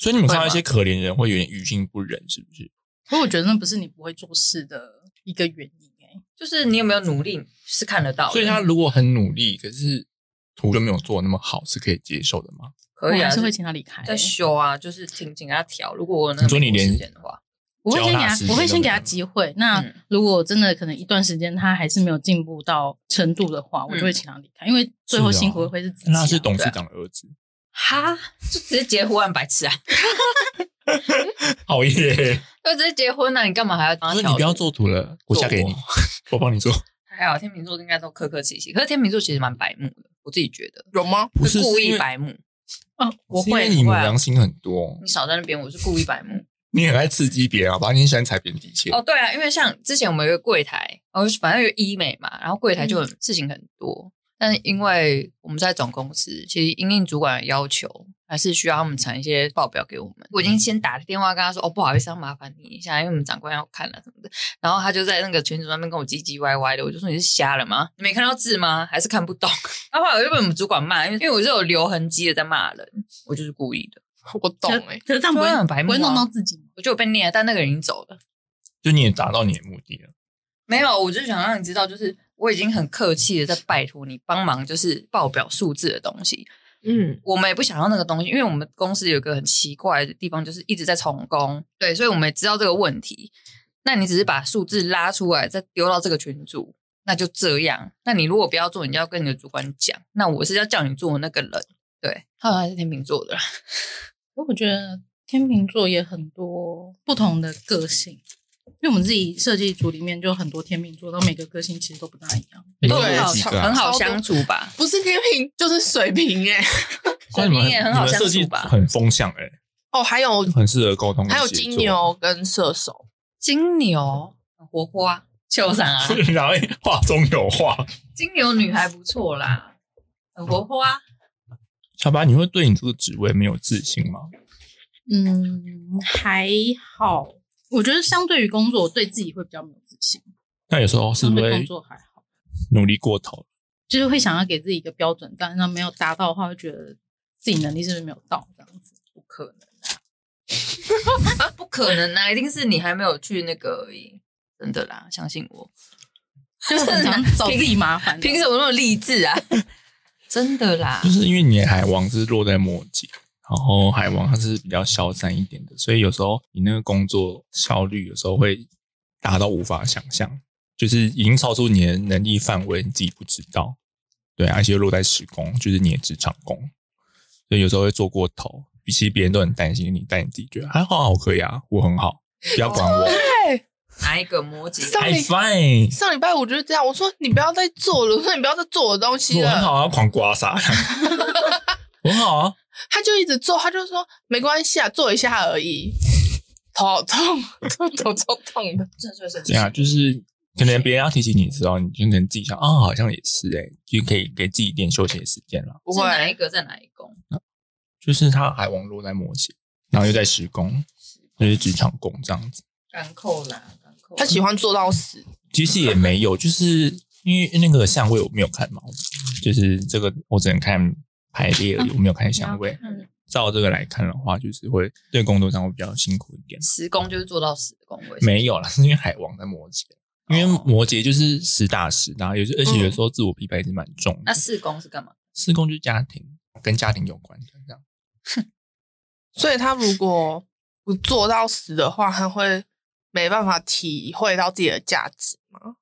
所以你们看到一些可怜人会有点于心不忍，是不是？可我觉得那不是你不会做事的一个原因哎、就是你有没有努力是看得到的，所以他如果很努力，可是图就没有做那么好，是可以接受的吗？可以啊，还是会请他离开、在修啊，就是请请他调。如果我有那个美国你说你连时间的话，我会先给他我会先给他机会。那嗯如果真的可能一段时间他还是没有进步到程度的话，我就会请他离开，因为最后辛苦的会是自己、啊。那他是董事长的儿子，哈，就直接结婚，白痴啊！[LAUGHS] 好耶！[LAUGHS] 就直接结婚了、你干嘛还要帮他调？他说你不要做图了，我嫁给你，我帮你做。[LAUGHS] 还好，天秤座应该都客客气气，可是天秤座其实蛮白目的，我自己觉得有吗？不是故意白目。哦，我是因为会你母良心很多，你少在那边，我是故意白目。你很爱刺激别人，好吧？你很喜欢踩别人底线哦，。对啊，因为像之前我们有一个柜台，哦，反正有医美嘛，然后柜台就很、事情很多，但因为我们在总公司，其实因应主管的要求，还是需要他们产一些报表给我们。我已经先打电话跟他说，哦，不好意思，要麻烦你一下，因为我们长官要看了什么的。然后他就在那个群组上面跟我唧唧歪歪的，我就说你是瞎了吗？你没看到字吗？还是看不懂？[LAUGHS] 然后后来我就被我们主管骂，因为因为我是有留痕迹的在骂人，我就是故意的。[LAUGHS] 我懂可哎、可是这样不对啊很会不会弄白目啊到自己吗？我就有被念，但那个人已经走了。就你也达到你的目的了。没有，我就是想让你知道，就是我已经很客气的在拜托你帮忙，就是报表数字的东西。嗯，我们也不想要那个东西，因为我们公司有一个很奇怪的地方，就是一直在重工，对，所以我们也知道这个问题。那你只是把数字拉出来，再丢到这个群组，那就这样。那你如果不要做，你就要跟你的主管讲。那我是要叫你做的那个人，对，他好像还是天秤座的啦，[LAUGHS] 我觉得天秤座也很多不同的个性，因为我们自己设计组里面就很多天秤座，然后每个个性其实都不大一样。你都对很好很好相处吧。不是天平就是水瓶哎、[LAUGHS] 所以你们你也很好相处吧很风向哎、哦，还有很适合沟通跟还有。金牛跟射手，金牛很活泼啊，秋伞啊，[LAUGHS] 然后话中有话。金牛女还不错啦，很活泼啊。小白，你会对你这个职位没有自信吗？嗯，还好。我觉得相对于工作，我对自己会比较没有自信。那有时候是不是会工作还好，努力过头？就是会想要给自己一个标准，但是那没有达到的话，会觉得自己能力是不是没有到这样子？不可能啊！不可能啊！一定是你还没有去那个而已，真的啦，相信我。就很常找自己麻烦。凭什么那么励志啊？[LAUGHS] 真的啦就，是因为你的海王是落在摩羯，然后海王它是比较消散一点的，所以有时候你那个工作效率有时候会达到无法想象，就是已经超出你的能力范围，你自己不知道。对啊，而且又落在时工，就是你的职场工，所以有时候会做过头。比起别人都很担心你，但你自己觉得还好，我可以啊，我很好，不要管我对，哪一个摩羯？上，I 礼 fine，上礼拜我就是这样，我说你不要再做了，我说你不要再做我的东西了，我很好啊，狂刮痧，[LAUGHS] 我很好啊，他就一直做，他就说没关系啊，做一下而已，头好痛，[LAUGHS] 头超痛的。真的是这样就是可能别人要提醒你的时候，你就可能自己想啊，好像也是哎、就可以给自己一点休息的时间了。不会哪一会，个在哪一宫？就是他海王落在摩羯，然后又在施工，就是职场工这样子。干扣啦，干扣。他喜欢做到死。其实也没有，就是因为那个相位我没有看嘛，就是这个我只能看排列而已，我没有看相位。[LAUGHS] 嗯，照这个来看的话，就是会对工作上会比较辛苦一点。十宫就是做到十宫位，没有啦，是因为海王在摩羯，因为摩羯就是实打实的啊，有时而且有时候自我批判也是蛮重的。那四宫是干嘛？四宫就是家庭，跟家庭有关的这样。[LAUGHS] 所以他如果不做到死的话，他会没办法体会到自己的价值吗？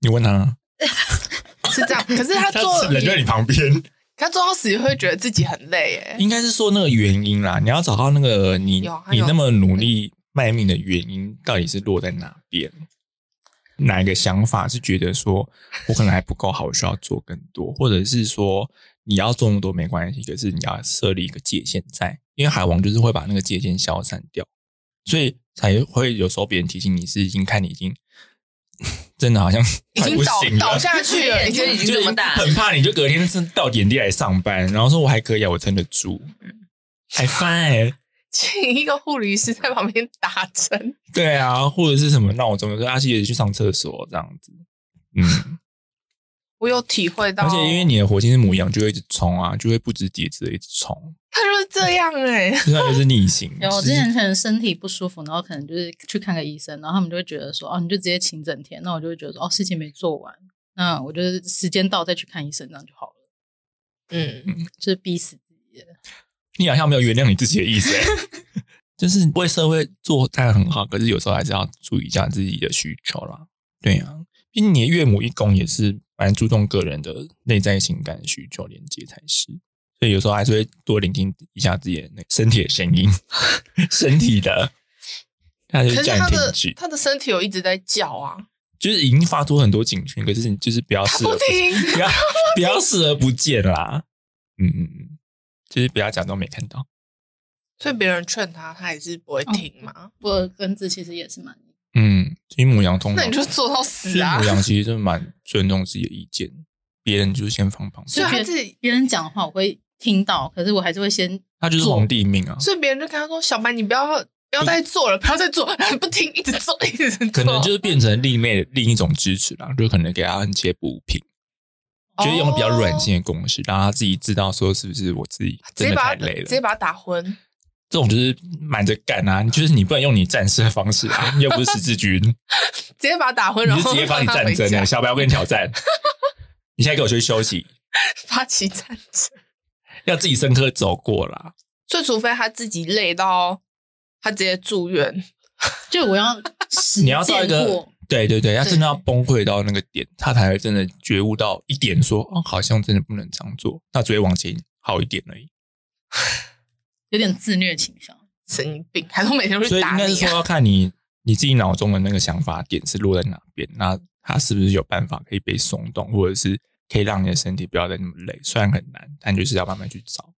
你问他，[LAUGHS] 是这样，可是他做人就在你旁边，他做到死也会觉得自己很累，哎，应该是说那个原因啦。你要找到那个你你那么努力卖命的原因，到底是落在哪边？哪一个想法是觉得说我可能还不够好，我需要做更多，或者是说你要做那么多没关系，可是你要设立一个界限在，因为海王就是会把那个界限消散掉，所以才会有时候别人提醒你是已经看你已经真的好像已经倒倒下去了，已经已经这么大很怕你就隔天是到点地来上班，然后说我还可以啊，我撑得住，还 fine。请一个护理师在旁边打针。对啊，或者是什么闹钟，说阿西也去上厕所这样子。嗯，我有体会到，而且因为你的火星是母羊，就会一直冲啊，就会不知节制的一直冲，他就是这样哎、虽然就是逆行。有，我之前可能身体不舒服，然后可能就是去看个医生，然后他们就会觉得说，哦，你就直接请整天，那我就会觉得说，哦，事情没做完，那我就是时间到再去看医生，这样就好了，嗯，就是逼死自己的。你好像没有原谅你自己的意思、欸，[LAUGHS] 就是为社会做当然很好，可是有时候还是要注意一下自己的需求啦。对啊，毕竟你的岳母一公也是蛮注重个人的内在情感需求连接才是，所以有时候还是会多聆听一下自己的那个身体的声音，[LAUGHS] 身体的，他就叫他的你停止，他的身体有一直在叫啊，就是已经发出很多警讯，可是你就是不要视而不听不要不要视而不见啦。嗯嗯嗯，就是不要假装没看到。所以别人劝他，他还是不会听嘛。我根子其实也是蛮，嗯，其实母羊通常那你就做到死啊实母！羊其实真的蛮尊重自己的意见，别人就是先放旁边。所以他自己别人讲的话，我会听到，可是我还是会先他就是皇帝命啊，所以别人就跟他说：“小白，你不要不要再做了，不要再做，然 [LAUGHS] 后不听，一直做，[LAUGHS] 一直做。”可能就是变成另类另一种支持啦，就可能给他一些补品，就是用比较软性的公式，让他自己知道说是不是我自己真的直接把太累了直。接把他打昏。这种就是满着干啊，就是你不能用你战士的方式啊，[LAUGHS] 你又不是十字军，直接把他打昏，你然后是直接帮你让他回家。战争的，小白我跟你挑战，[LAUGHS] 你现在给我去休息，发起战争。要自己深刻走过啦。所以，除非他自己累到他直接住院，就我要 [LAUGHS] 实你要到一个对对对，他真的要崩溃到那个点，他才会真的觉悟到一点说，哦，好像真的不能这样做，那只会往前好一点而已。有点自虐倾向。神经病，还说每天都所以去打你、应该是说，啊。要看你你自己脑中的那个想法点是落在哪边，那他是不是有办法可以被松动，或者是可以让你的身体不要再那么累？虽然很难，但就是要慢慢去找。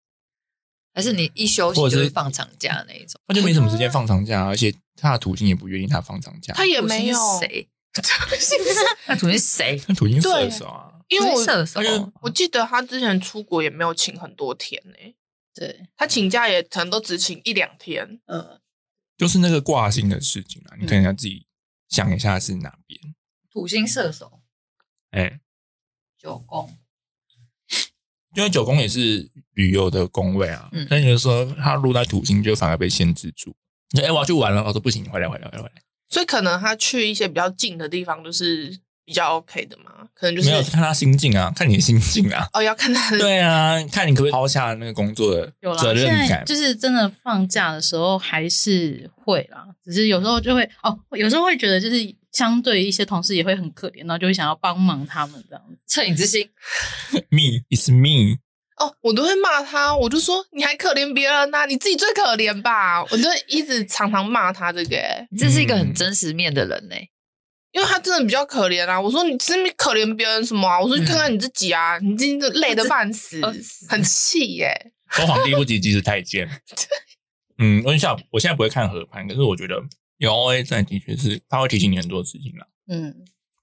还是你一休息或者就是是放长假那一种？他就没什么时间放长假，而且他的土星也不愿意他放长假。他也没有谁？那土星是谁？他土星射对手啊，因为我射手我记得他之前出国也没有请很多天呢、对，他请假也可能都只请一两天。嗯，就是那个挂星的事情啊，你可能要自己想一下是哪边。土星射手。哎、九宫，因为九宫也是旅游的宫位啊，嗯。但有时候他入在土星就反而被限制住。你说哎、我要去玩了，我说不行，回来回来回来回来，所以可能他去一些比较近的地方，就是比较 OK 的嘛。可能就是没有看他心境啊，看你的心境啊。哦，要看他的对啊，看你可不可以抛下那个工作的有啦。责任现在感。就是真的放假的时候还是会啦，只是有时候就会哦，有时候会觉得就是相对一些同事也会很可怜，然后就会想要帮忙他们这样子。恻隐之心。[LAUGHS] me is me，哦，我都会骂他，我就说你还可怜别人呐、你自己最可怜吧。我就一直常常骂他这个、欸，你这是一个很真实面的人呢、因为他真的比较可怜啊。我说你真的可怜别人什么啊？我说你看看你自己啊，[LAUGHS] 你今天累得半死，[LAUGHS] 很气耶、说皇帝不急急死太监。[LAUGHS] 嗯，温笑我现在不会看合盘，可是我觉得有 O A 在的确是他会提醒你很多事情啦，嗯，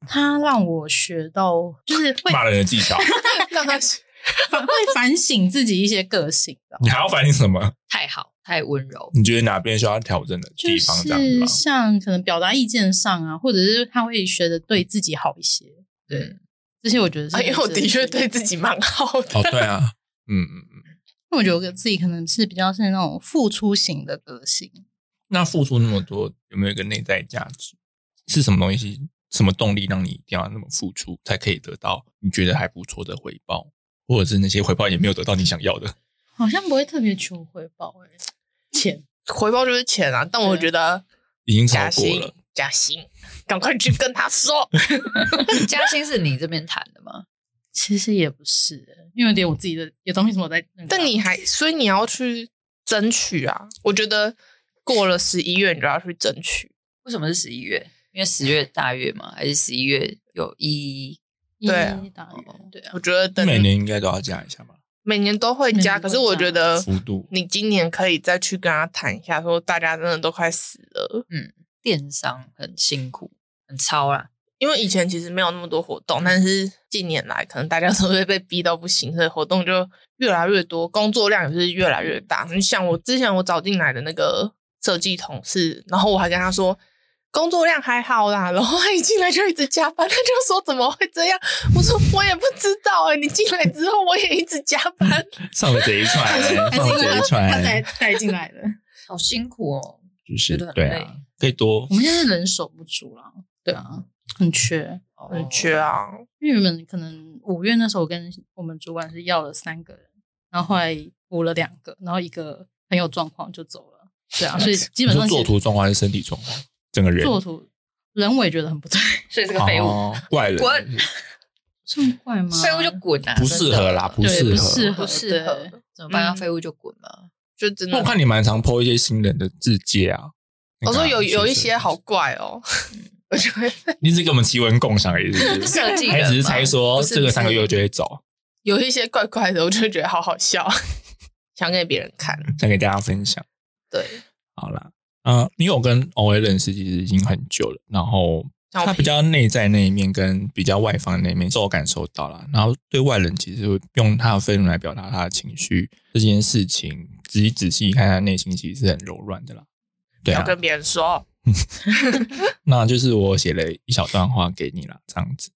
他让我学到就是会骂人的技巧，让他去反 [LAUGHS] 会反省自己一些个性的，你还要反省什么？太好，太温柔。你觉得哪边需要调整的地方？这样子是？像可能表达意见上啊，或者是他会学的对自己好一些。对，嗯这些我觉得是啊，因为我的确对。对自己蛮好的。哦，对啊，嗯嗯嗯。因为我觉得我自己可能是比较是那种付出型的个性，那付出那么多，有没有一个内在价值？是什么东西？什么动力让你一定要那么付出，才可以得到你觉得还不错的回报，或者是那些回报也没有得到你想要的？好像不会特别求回报哎、钱回报就是钱啊，但我觉得已经超加薪过了。加薪，赶快去跟他说。[LAUGHS] 加薪是你这边谈的吗？其实也不是、欸，因为有点我自己的有东西什么在。但你还，所以你要去争取啊！我觉得过了十一月，你就要去争取。为什么是十一月？因为十月大月嘛，还是十一月有一？对对啊我，觉得每年应该都要加一下吧，每年都会加，可是我觉得幅度。你今年可以再去跟他谈一下，说大家真的都快死了，嗯，电商很辛苦，很超啦。因为以前其实没有那么多活动，但是近年来可能大家都会被逼到不行，所以活动就越来越多，工作量也是越来越大。你像我之前我找进来的那个设计同事，然后我还跟他说。工作量还好啦，然后他一进来就一直加班，他就说怎么会这样？我说我也不知道哎、你进来之后我也一直加班，上了这一船，[LAUGHS] 还是上了这一因为他才船，带进来的。好辛苦哦。就是觉得很累对啊，可以多我们现在人手不足了，对啊，很缺。很缺啊。因为原本可能五月那时候，我跟我们主管是要了三个人，然后后来补了两个，然后一个很有状况就走了。对啊，所以 [LAUGHS] 基本上其实图状况还是身体状况，整个人做图人我也觉得很不对，[LAUGHS] 所以是个废物，哦怪人滚算 [LAUGHS] 怪吗？废物就滚啊！不适合啦，不对适合。不适合不适合怎么办？废物就滚嘛。就真的我看你蛮常 po 一些新人的字界啊。我说有有一些好，怪哦，我就会 [LAUGHS] 你只跟我们奇闻共享而已，是不是？设计还只是猜说这个三个月就会走，有一些怪怪的，我就会觉得好好笑，想给别人看。想给大家分享。对，好啦，嗯、因为我跟 O A 认识其实已经很久了，然后他比较内在那一面跟比较外放的那一面，受我感受到了。然后对外人其实会用他的愤怒来表达他的情绪，这件事情仔细仔细看，他内心其实是很柔软的啦。对啊，要跟别人说，[LAUGHS] 那就是我写了一小段话给你啦，这样子。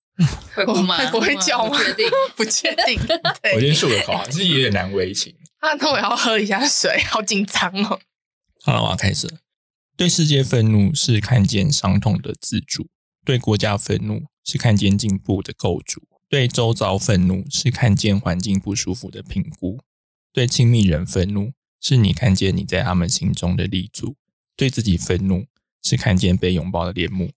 会哭吗？[LAUGHS] 不会叫吗不确定。不确定。[LAUGHS] 我对先漱个口其实有点难为情。啊，那我要喝一下水，好紧张哦。好了，我要开始了。对世界愤怒是看见伤痛的自主，对国家愤怒是看见进步的构筑，对周遭愤怒是看见环境不舒服的评估，对亲密人愤怒是你看见你在他们心中的立足，对自己愤怒是看见被拥抱的脸目，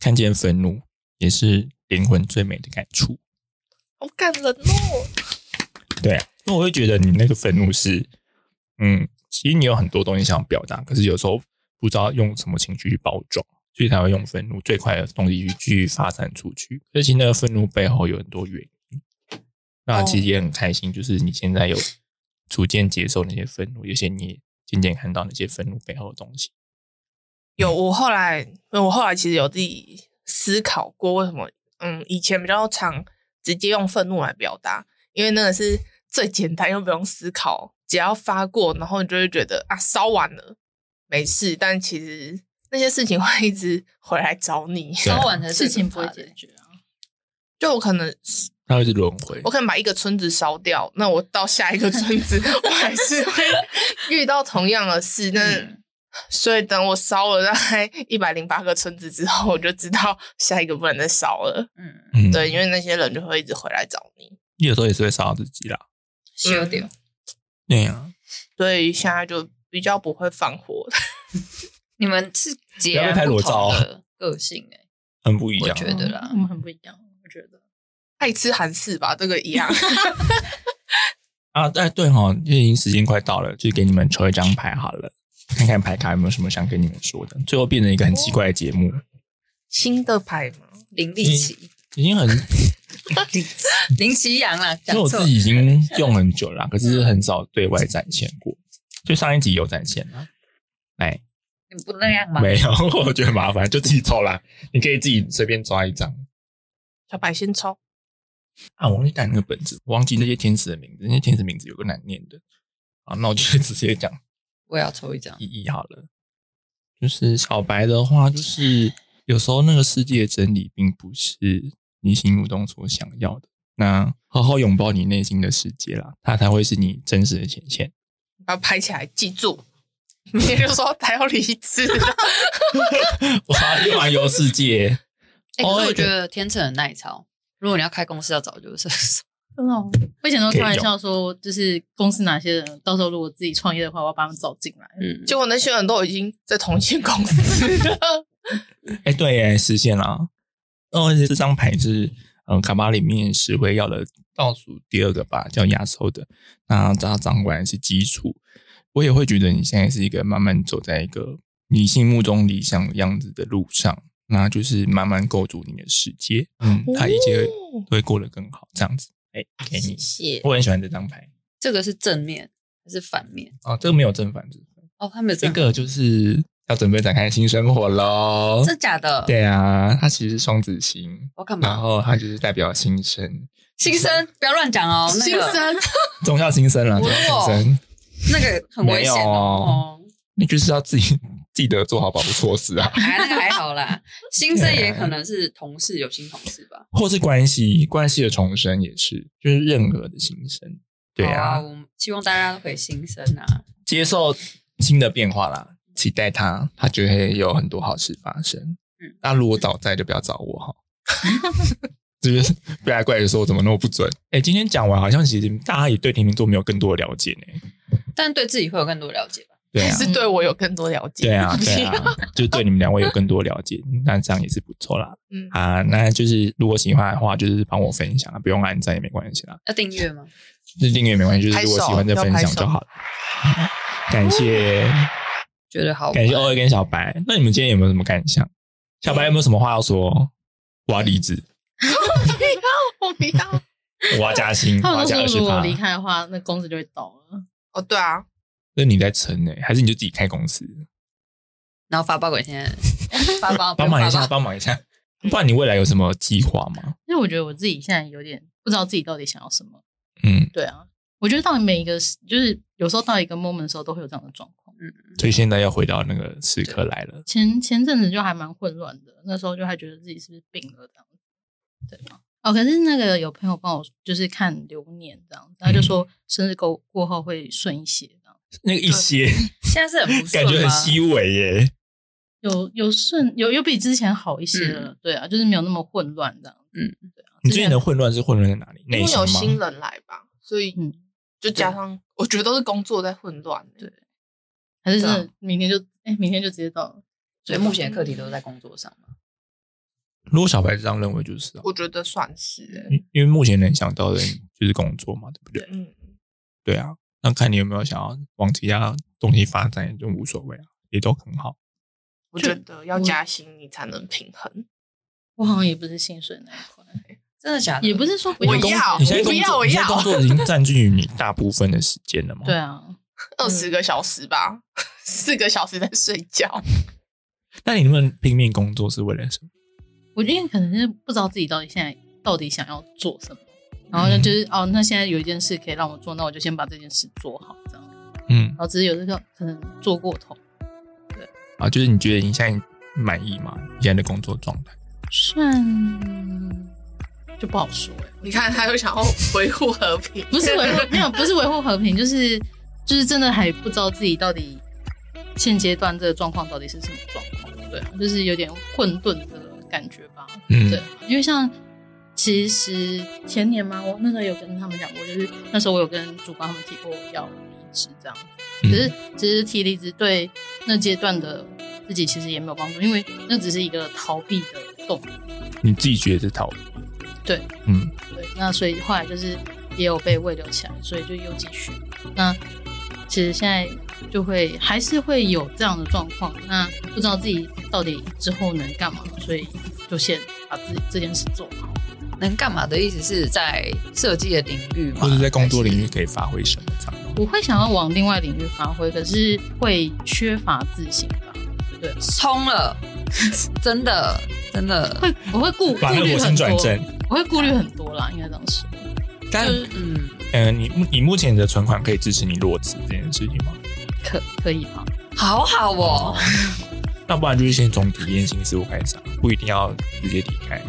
看见愤怒也是灵魂最美的感触。好感人哦。对啊，因为我会觉得你那个愤怒是，嗯，其实你有很多东西想表达，可是有时候不知道用什么情绪去包装，所以才会用愤怒最快的东西去去发散出去。而且那个愤怒背后有很多原因，那其实也很开心，就是你现在有逐渐接受那些愤怒，有些你也渐渐看到那些愤怒背后的东西。有我后来，我后来其实有自己思考过，为什么嗯以前比较常直接用愤怒来表达，因为那个是最简单又不用思考，只要发过，然后你就会觉得啊烧完了没事，但其实那些事情会一直回来找你。烧完的事情不会解决啊。就我可能它会是轮回我，可能把一个村子烧掉，那我到下一个村子，[LAUGHS] 我还是会遇到同样的事。那、嗯所以等我烧了大概一百零八个村子之后，我就知道下一个不能再烧了。嗯，嗯，对，因为那些人就会一直回来找你。你有时候也是会烧到自己啦。修掉。对呀、所以现在就比较不会放火的。[LAUGHS] 你们是截不要被然不拍裸照同的个性哎，[LAUGHS] 很不一样我样。觉得啦我。们很不一样，我觉得。爱吃韩式吧，这个一样。[LAUGHS] 啊，哎，对哈、因为已经时间快到了，就给你们抽一张牌好了，看看牌卡有没有什么想跟你们说的。最后变成一个很奇怪的节目，新的牌吗？林立奇，已经很，因林奇阳啦，讲错为我自己已经用很久了啦，可是很少对外展现过。就上一集有展现啦，哎，你不那样吗？[LAUGHS] 没有，[LAUGHS] 我觉得很麻烦，就自己抽啦。你可以自己随便抓一张。小白先抽。啊，我忘记带那个本子，我忘记那些天使的名字，那些天使名字有个难念的。好，那我就直接讲我也要抽一张。意义好了。就是小白的话，就是有时候那个世界真理并不是你心目中所想要的。那好好拥抱你内心的世界啦，它才会是你真实的显现。把它拍起来，记住。明天就说他要离职了，[LAUGHS] 哇，又环游世界，哎，哦可是我觉得天秤很耐操。如果你要开公司，要找就是。[LAUGHS] 真的、哦，我以前都开玩笑说，就是公司哪些人，到时候如果自己创业的话，我要把他们找进来。嗯，结果那些人都已经在同一间公司了。[LAUGHS] 哎，对耶，实现了。哦而且这张牌是嗯卡巴里面十会要的倒数第二个吧，叫压缩的。那它掌管的是基础。我也会觉得你现在是一个慢慢走在一个你心目中理想样子的路上，那就是慢慢构筑你的世界。嗯，它一切哦会过得更好，这样子。哎，给你，谢。我很喜欢这张牌。这个是正面还是反面？哦，这个没有正反之分，哦，他没有正这个就是要准备展开新生活喽。真假的？，对啊，它其实是双子星。我干然嘛？后它就是代表新生，新生不要乱讲哦，新生，[LAUGHS] 宗教新生啦，宗我教新生，那个很危险哦。你就是要自己 [LAUGHS] 记得做好保护措施啊，[LAUGHS] 还那个还好啦，[LAUGHS] 新生也可能是同事，有新同事吧？或是关系关系的重生也是，就是任何的新生，对好啊，我们希望大家都可以新生啊。接受新的变化啦，期待它，它就会有很多好事发生。嗯那如果早在就不要找我哈，就是不要怪着说我怎么那么不准。哎，[LAUGHS] 今天讲完，好像其实大家也对天秤座没有更多的了解呢。但对自己会有更多了解吧？对啊，是对我有更多了解。对啊，[LAUGHS] 对啊，就对你们两位有更多了解，[LAUGHS] 那这样也是不错啦。嗯，啊，那就是如果喜欢的话，就是帮我分享啊，不用按赞也没关系啦，要订阅吗？就是订阅也没关系，就是如果喜欢就分享就好了。感谢觉得好感谢欧二跟小白，那你们今天有没有什么感想？小白有没有什么话要说？我要离职，[LAUGHS] 我不要。我要加薪，我他要们都说，如果。离开的话，那公司就会倒了。哦，对啊，那你在撑呢、还是你就自己开公司？然后发包给现在 [LAUGHS] 发包，帮忙一下，帮忙一下。不然你未来有什么计划吗？因为我觉得我自己现在有点不知道自己到底想要什么。嗯，对啊，我觉得到每一个时就是有时候到一个 moment 的时候，都会有这样的状况。嗯，所以现在要回到那个时刻来了。前前阵子就还蛮混乱的，那时候就还觉得自己是不是病了这样子，对吗？哦，可是那个有朋友帮我就是看流年这样子，他就说生日过过后会顺一些这样，那个一些 [LAUGHS] 现在是很不顺感觉很吗稀微耶。有有顺有有比之前好一些了，对啊，就是没有那么混乱这样子，嗯，对啊。你最近的混乱是混乱在哪里？因为内心吗？有新人来吧，所以嗯，就加上我觉得都是工作在混乱。对还是明天就哎、明天就直接到了，所以目前的课题都是在工作上嘛。如果小白这样认为，就是啊我觉得算是欸因因为目前能想到的就是工作嘛，对不对？嗯，对啊，那看你有没有想要往其他东西发展，也就无所谓啊，也都很好。我觉得要加薪你才能平衡。我好像也不是薪水那一块，真的假的？也不是说不我要要你现在工我不要我作，你现在要工作已经占据你大部分的时间了吗？对啊，二十个小时吧，[LAUGHS] 四个小时在睡觉。[LAUGHS] 那你能不能拼命工作是为了什么？我觉得可能是不知道自己到底现在到底想要做什么，然后呢就是、哦，那现在有一件事可以让我做，那我就先把这件事做好，这样。嗯然后只是有时候可能做过头，对啊，就是你觉得你现在满意吗？你现在的工作状态？算就不好说哎、你看，他又想要维护和平，不是维护没有，不是维护和平，就是就是真的还不知道自己到底现阶段这个状况到底是什么状况，对啊，就是有点混沌的感觉吧，嗯对，啊因为像其实前年嘛，我那时候有跟他们讲过，就是那时候我有跟主管他们提过要离职这样子，嗯可是其实提离职对那阶段的自己其实也没有帮助，因为那只是一个逃避的动力。你自己觉得是逃避？对，嗯，对，那所以后来就是也有被慰留起来，所以就又继续。那其实现在就会还是会有这样的状况，那不知道自己到底之后能干嘛，所以就先把自己这件事做好。能干嘛的意思是在设计的领域吗？或者在工作领域域可以发挥什么这样？我会想要往另外领域发挥，可是会缺乏自信吧？对，冲了，真的真的，会我会顾把那火顾虑很多，星转正。我会顾虑很多啦，应该这样说。但就是嗯，呃，你目你目前的存款可以支持你裸辞这件事情吗？可可以吗？好好哦，[LAUGHS] 那不然就是先从体验性事物开始啊，不一定要直接离开，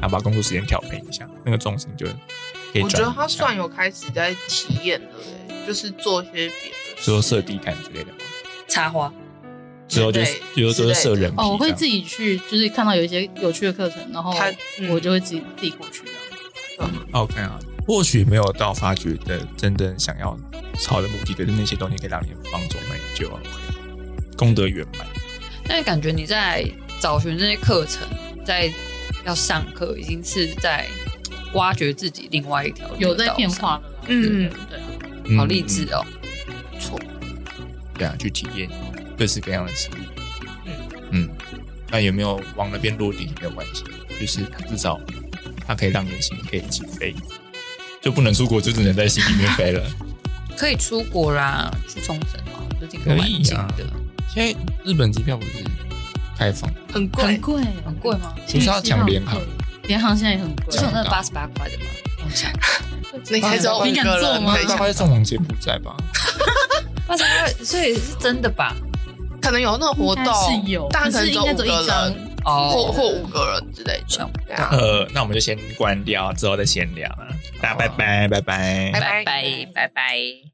啊，把工作时间调配一下，那个重心就可以。我觉得他算有开始在体验了、欸，就是做一些别的事，说设地毯之类的吗？插花，之后就是比如说之类的设人哦，我会自己去，就是看到有一些有趣的课程，然后我就会自己、自己过去这样。OK 啊，或许没有到发掘的真正想要好的目的，可是那些东西可以让你放纵，那你就 OK，功德圆满。但是感觉你在找寻这些课程，在要上课，已经是在挖掘自己另外一条路有在变化了啦。嗯对啊，嗯好励志哦。不错。对啊，去体验各式各样的事物。嗯嗯，那有没有往那边落地没有关系，就是它至少它可以让你的心可以起飞，就不能出国，就只能在心里面飞了。[LAUGHS] 可以出国啦，去冲绳啊，最近可以的，现在日本机票不是开放，很贵很，贵，很贵吗？不是要抢联航很贵，联航现在也很贵是。有那八十八块的吗？[LAUGHS] 你可以只有五你敢个做吗大人可以抢概送往柬埔寨吧。[LAUGHS] 八十八块，所以是真的吧？可能有那个活动，是有，但可能可是应该只有一张人，。或哦，或五个人之类的像。对啊，呃，那我们就先关掉，之后再闲聊了。大家拜拜，拜拜，拜拜拜拜拜。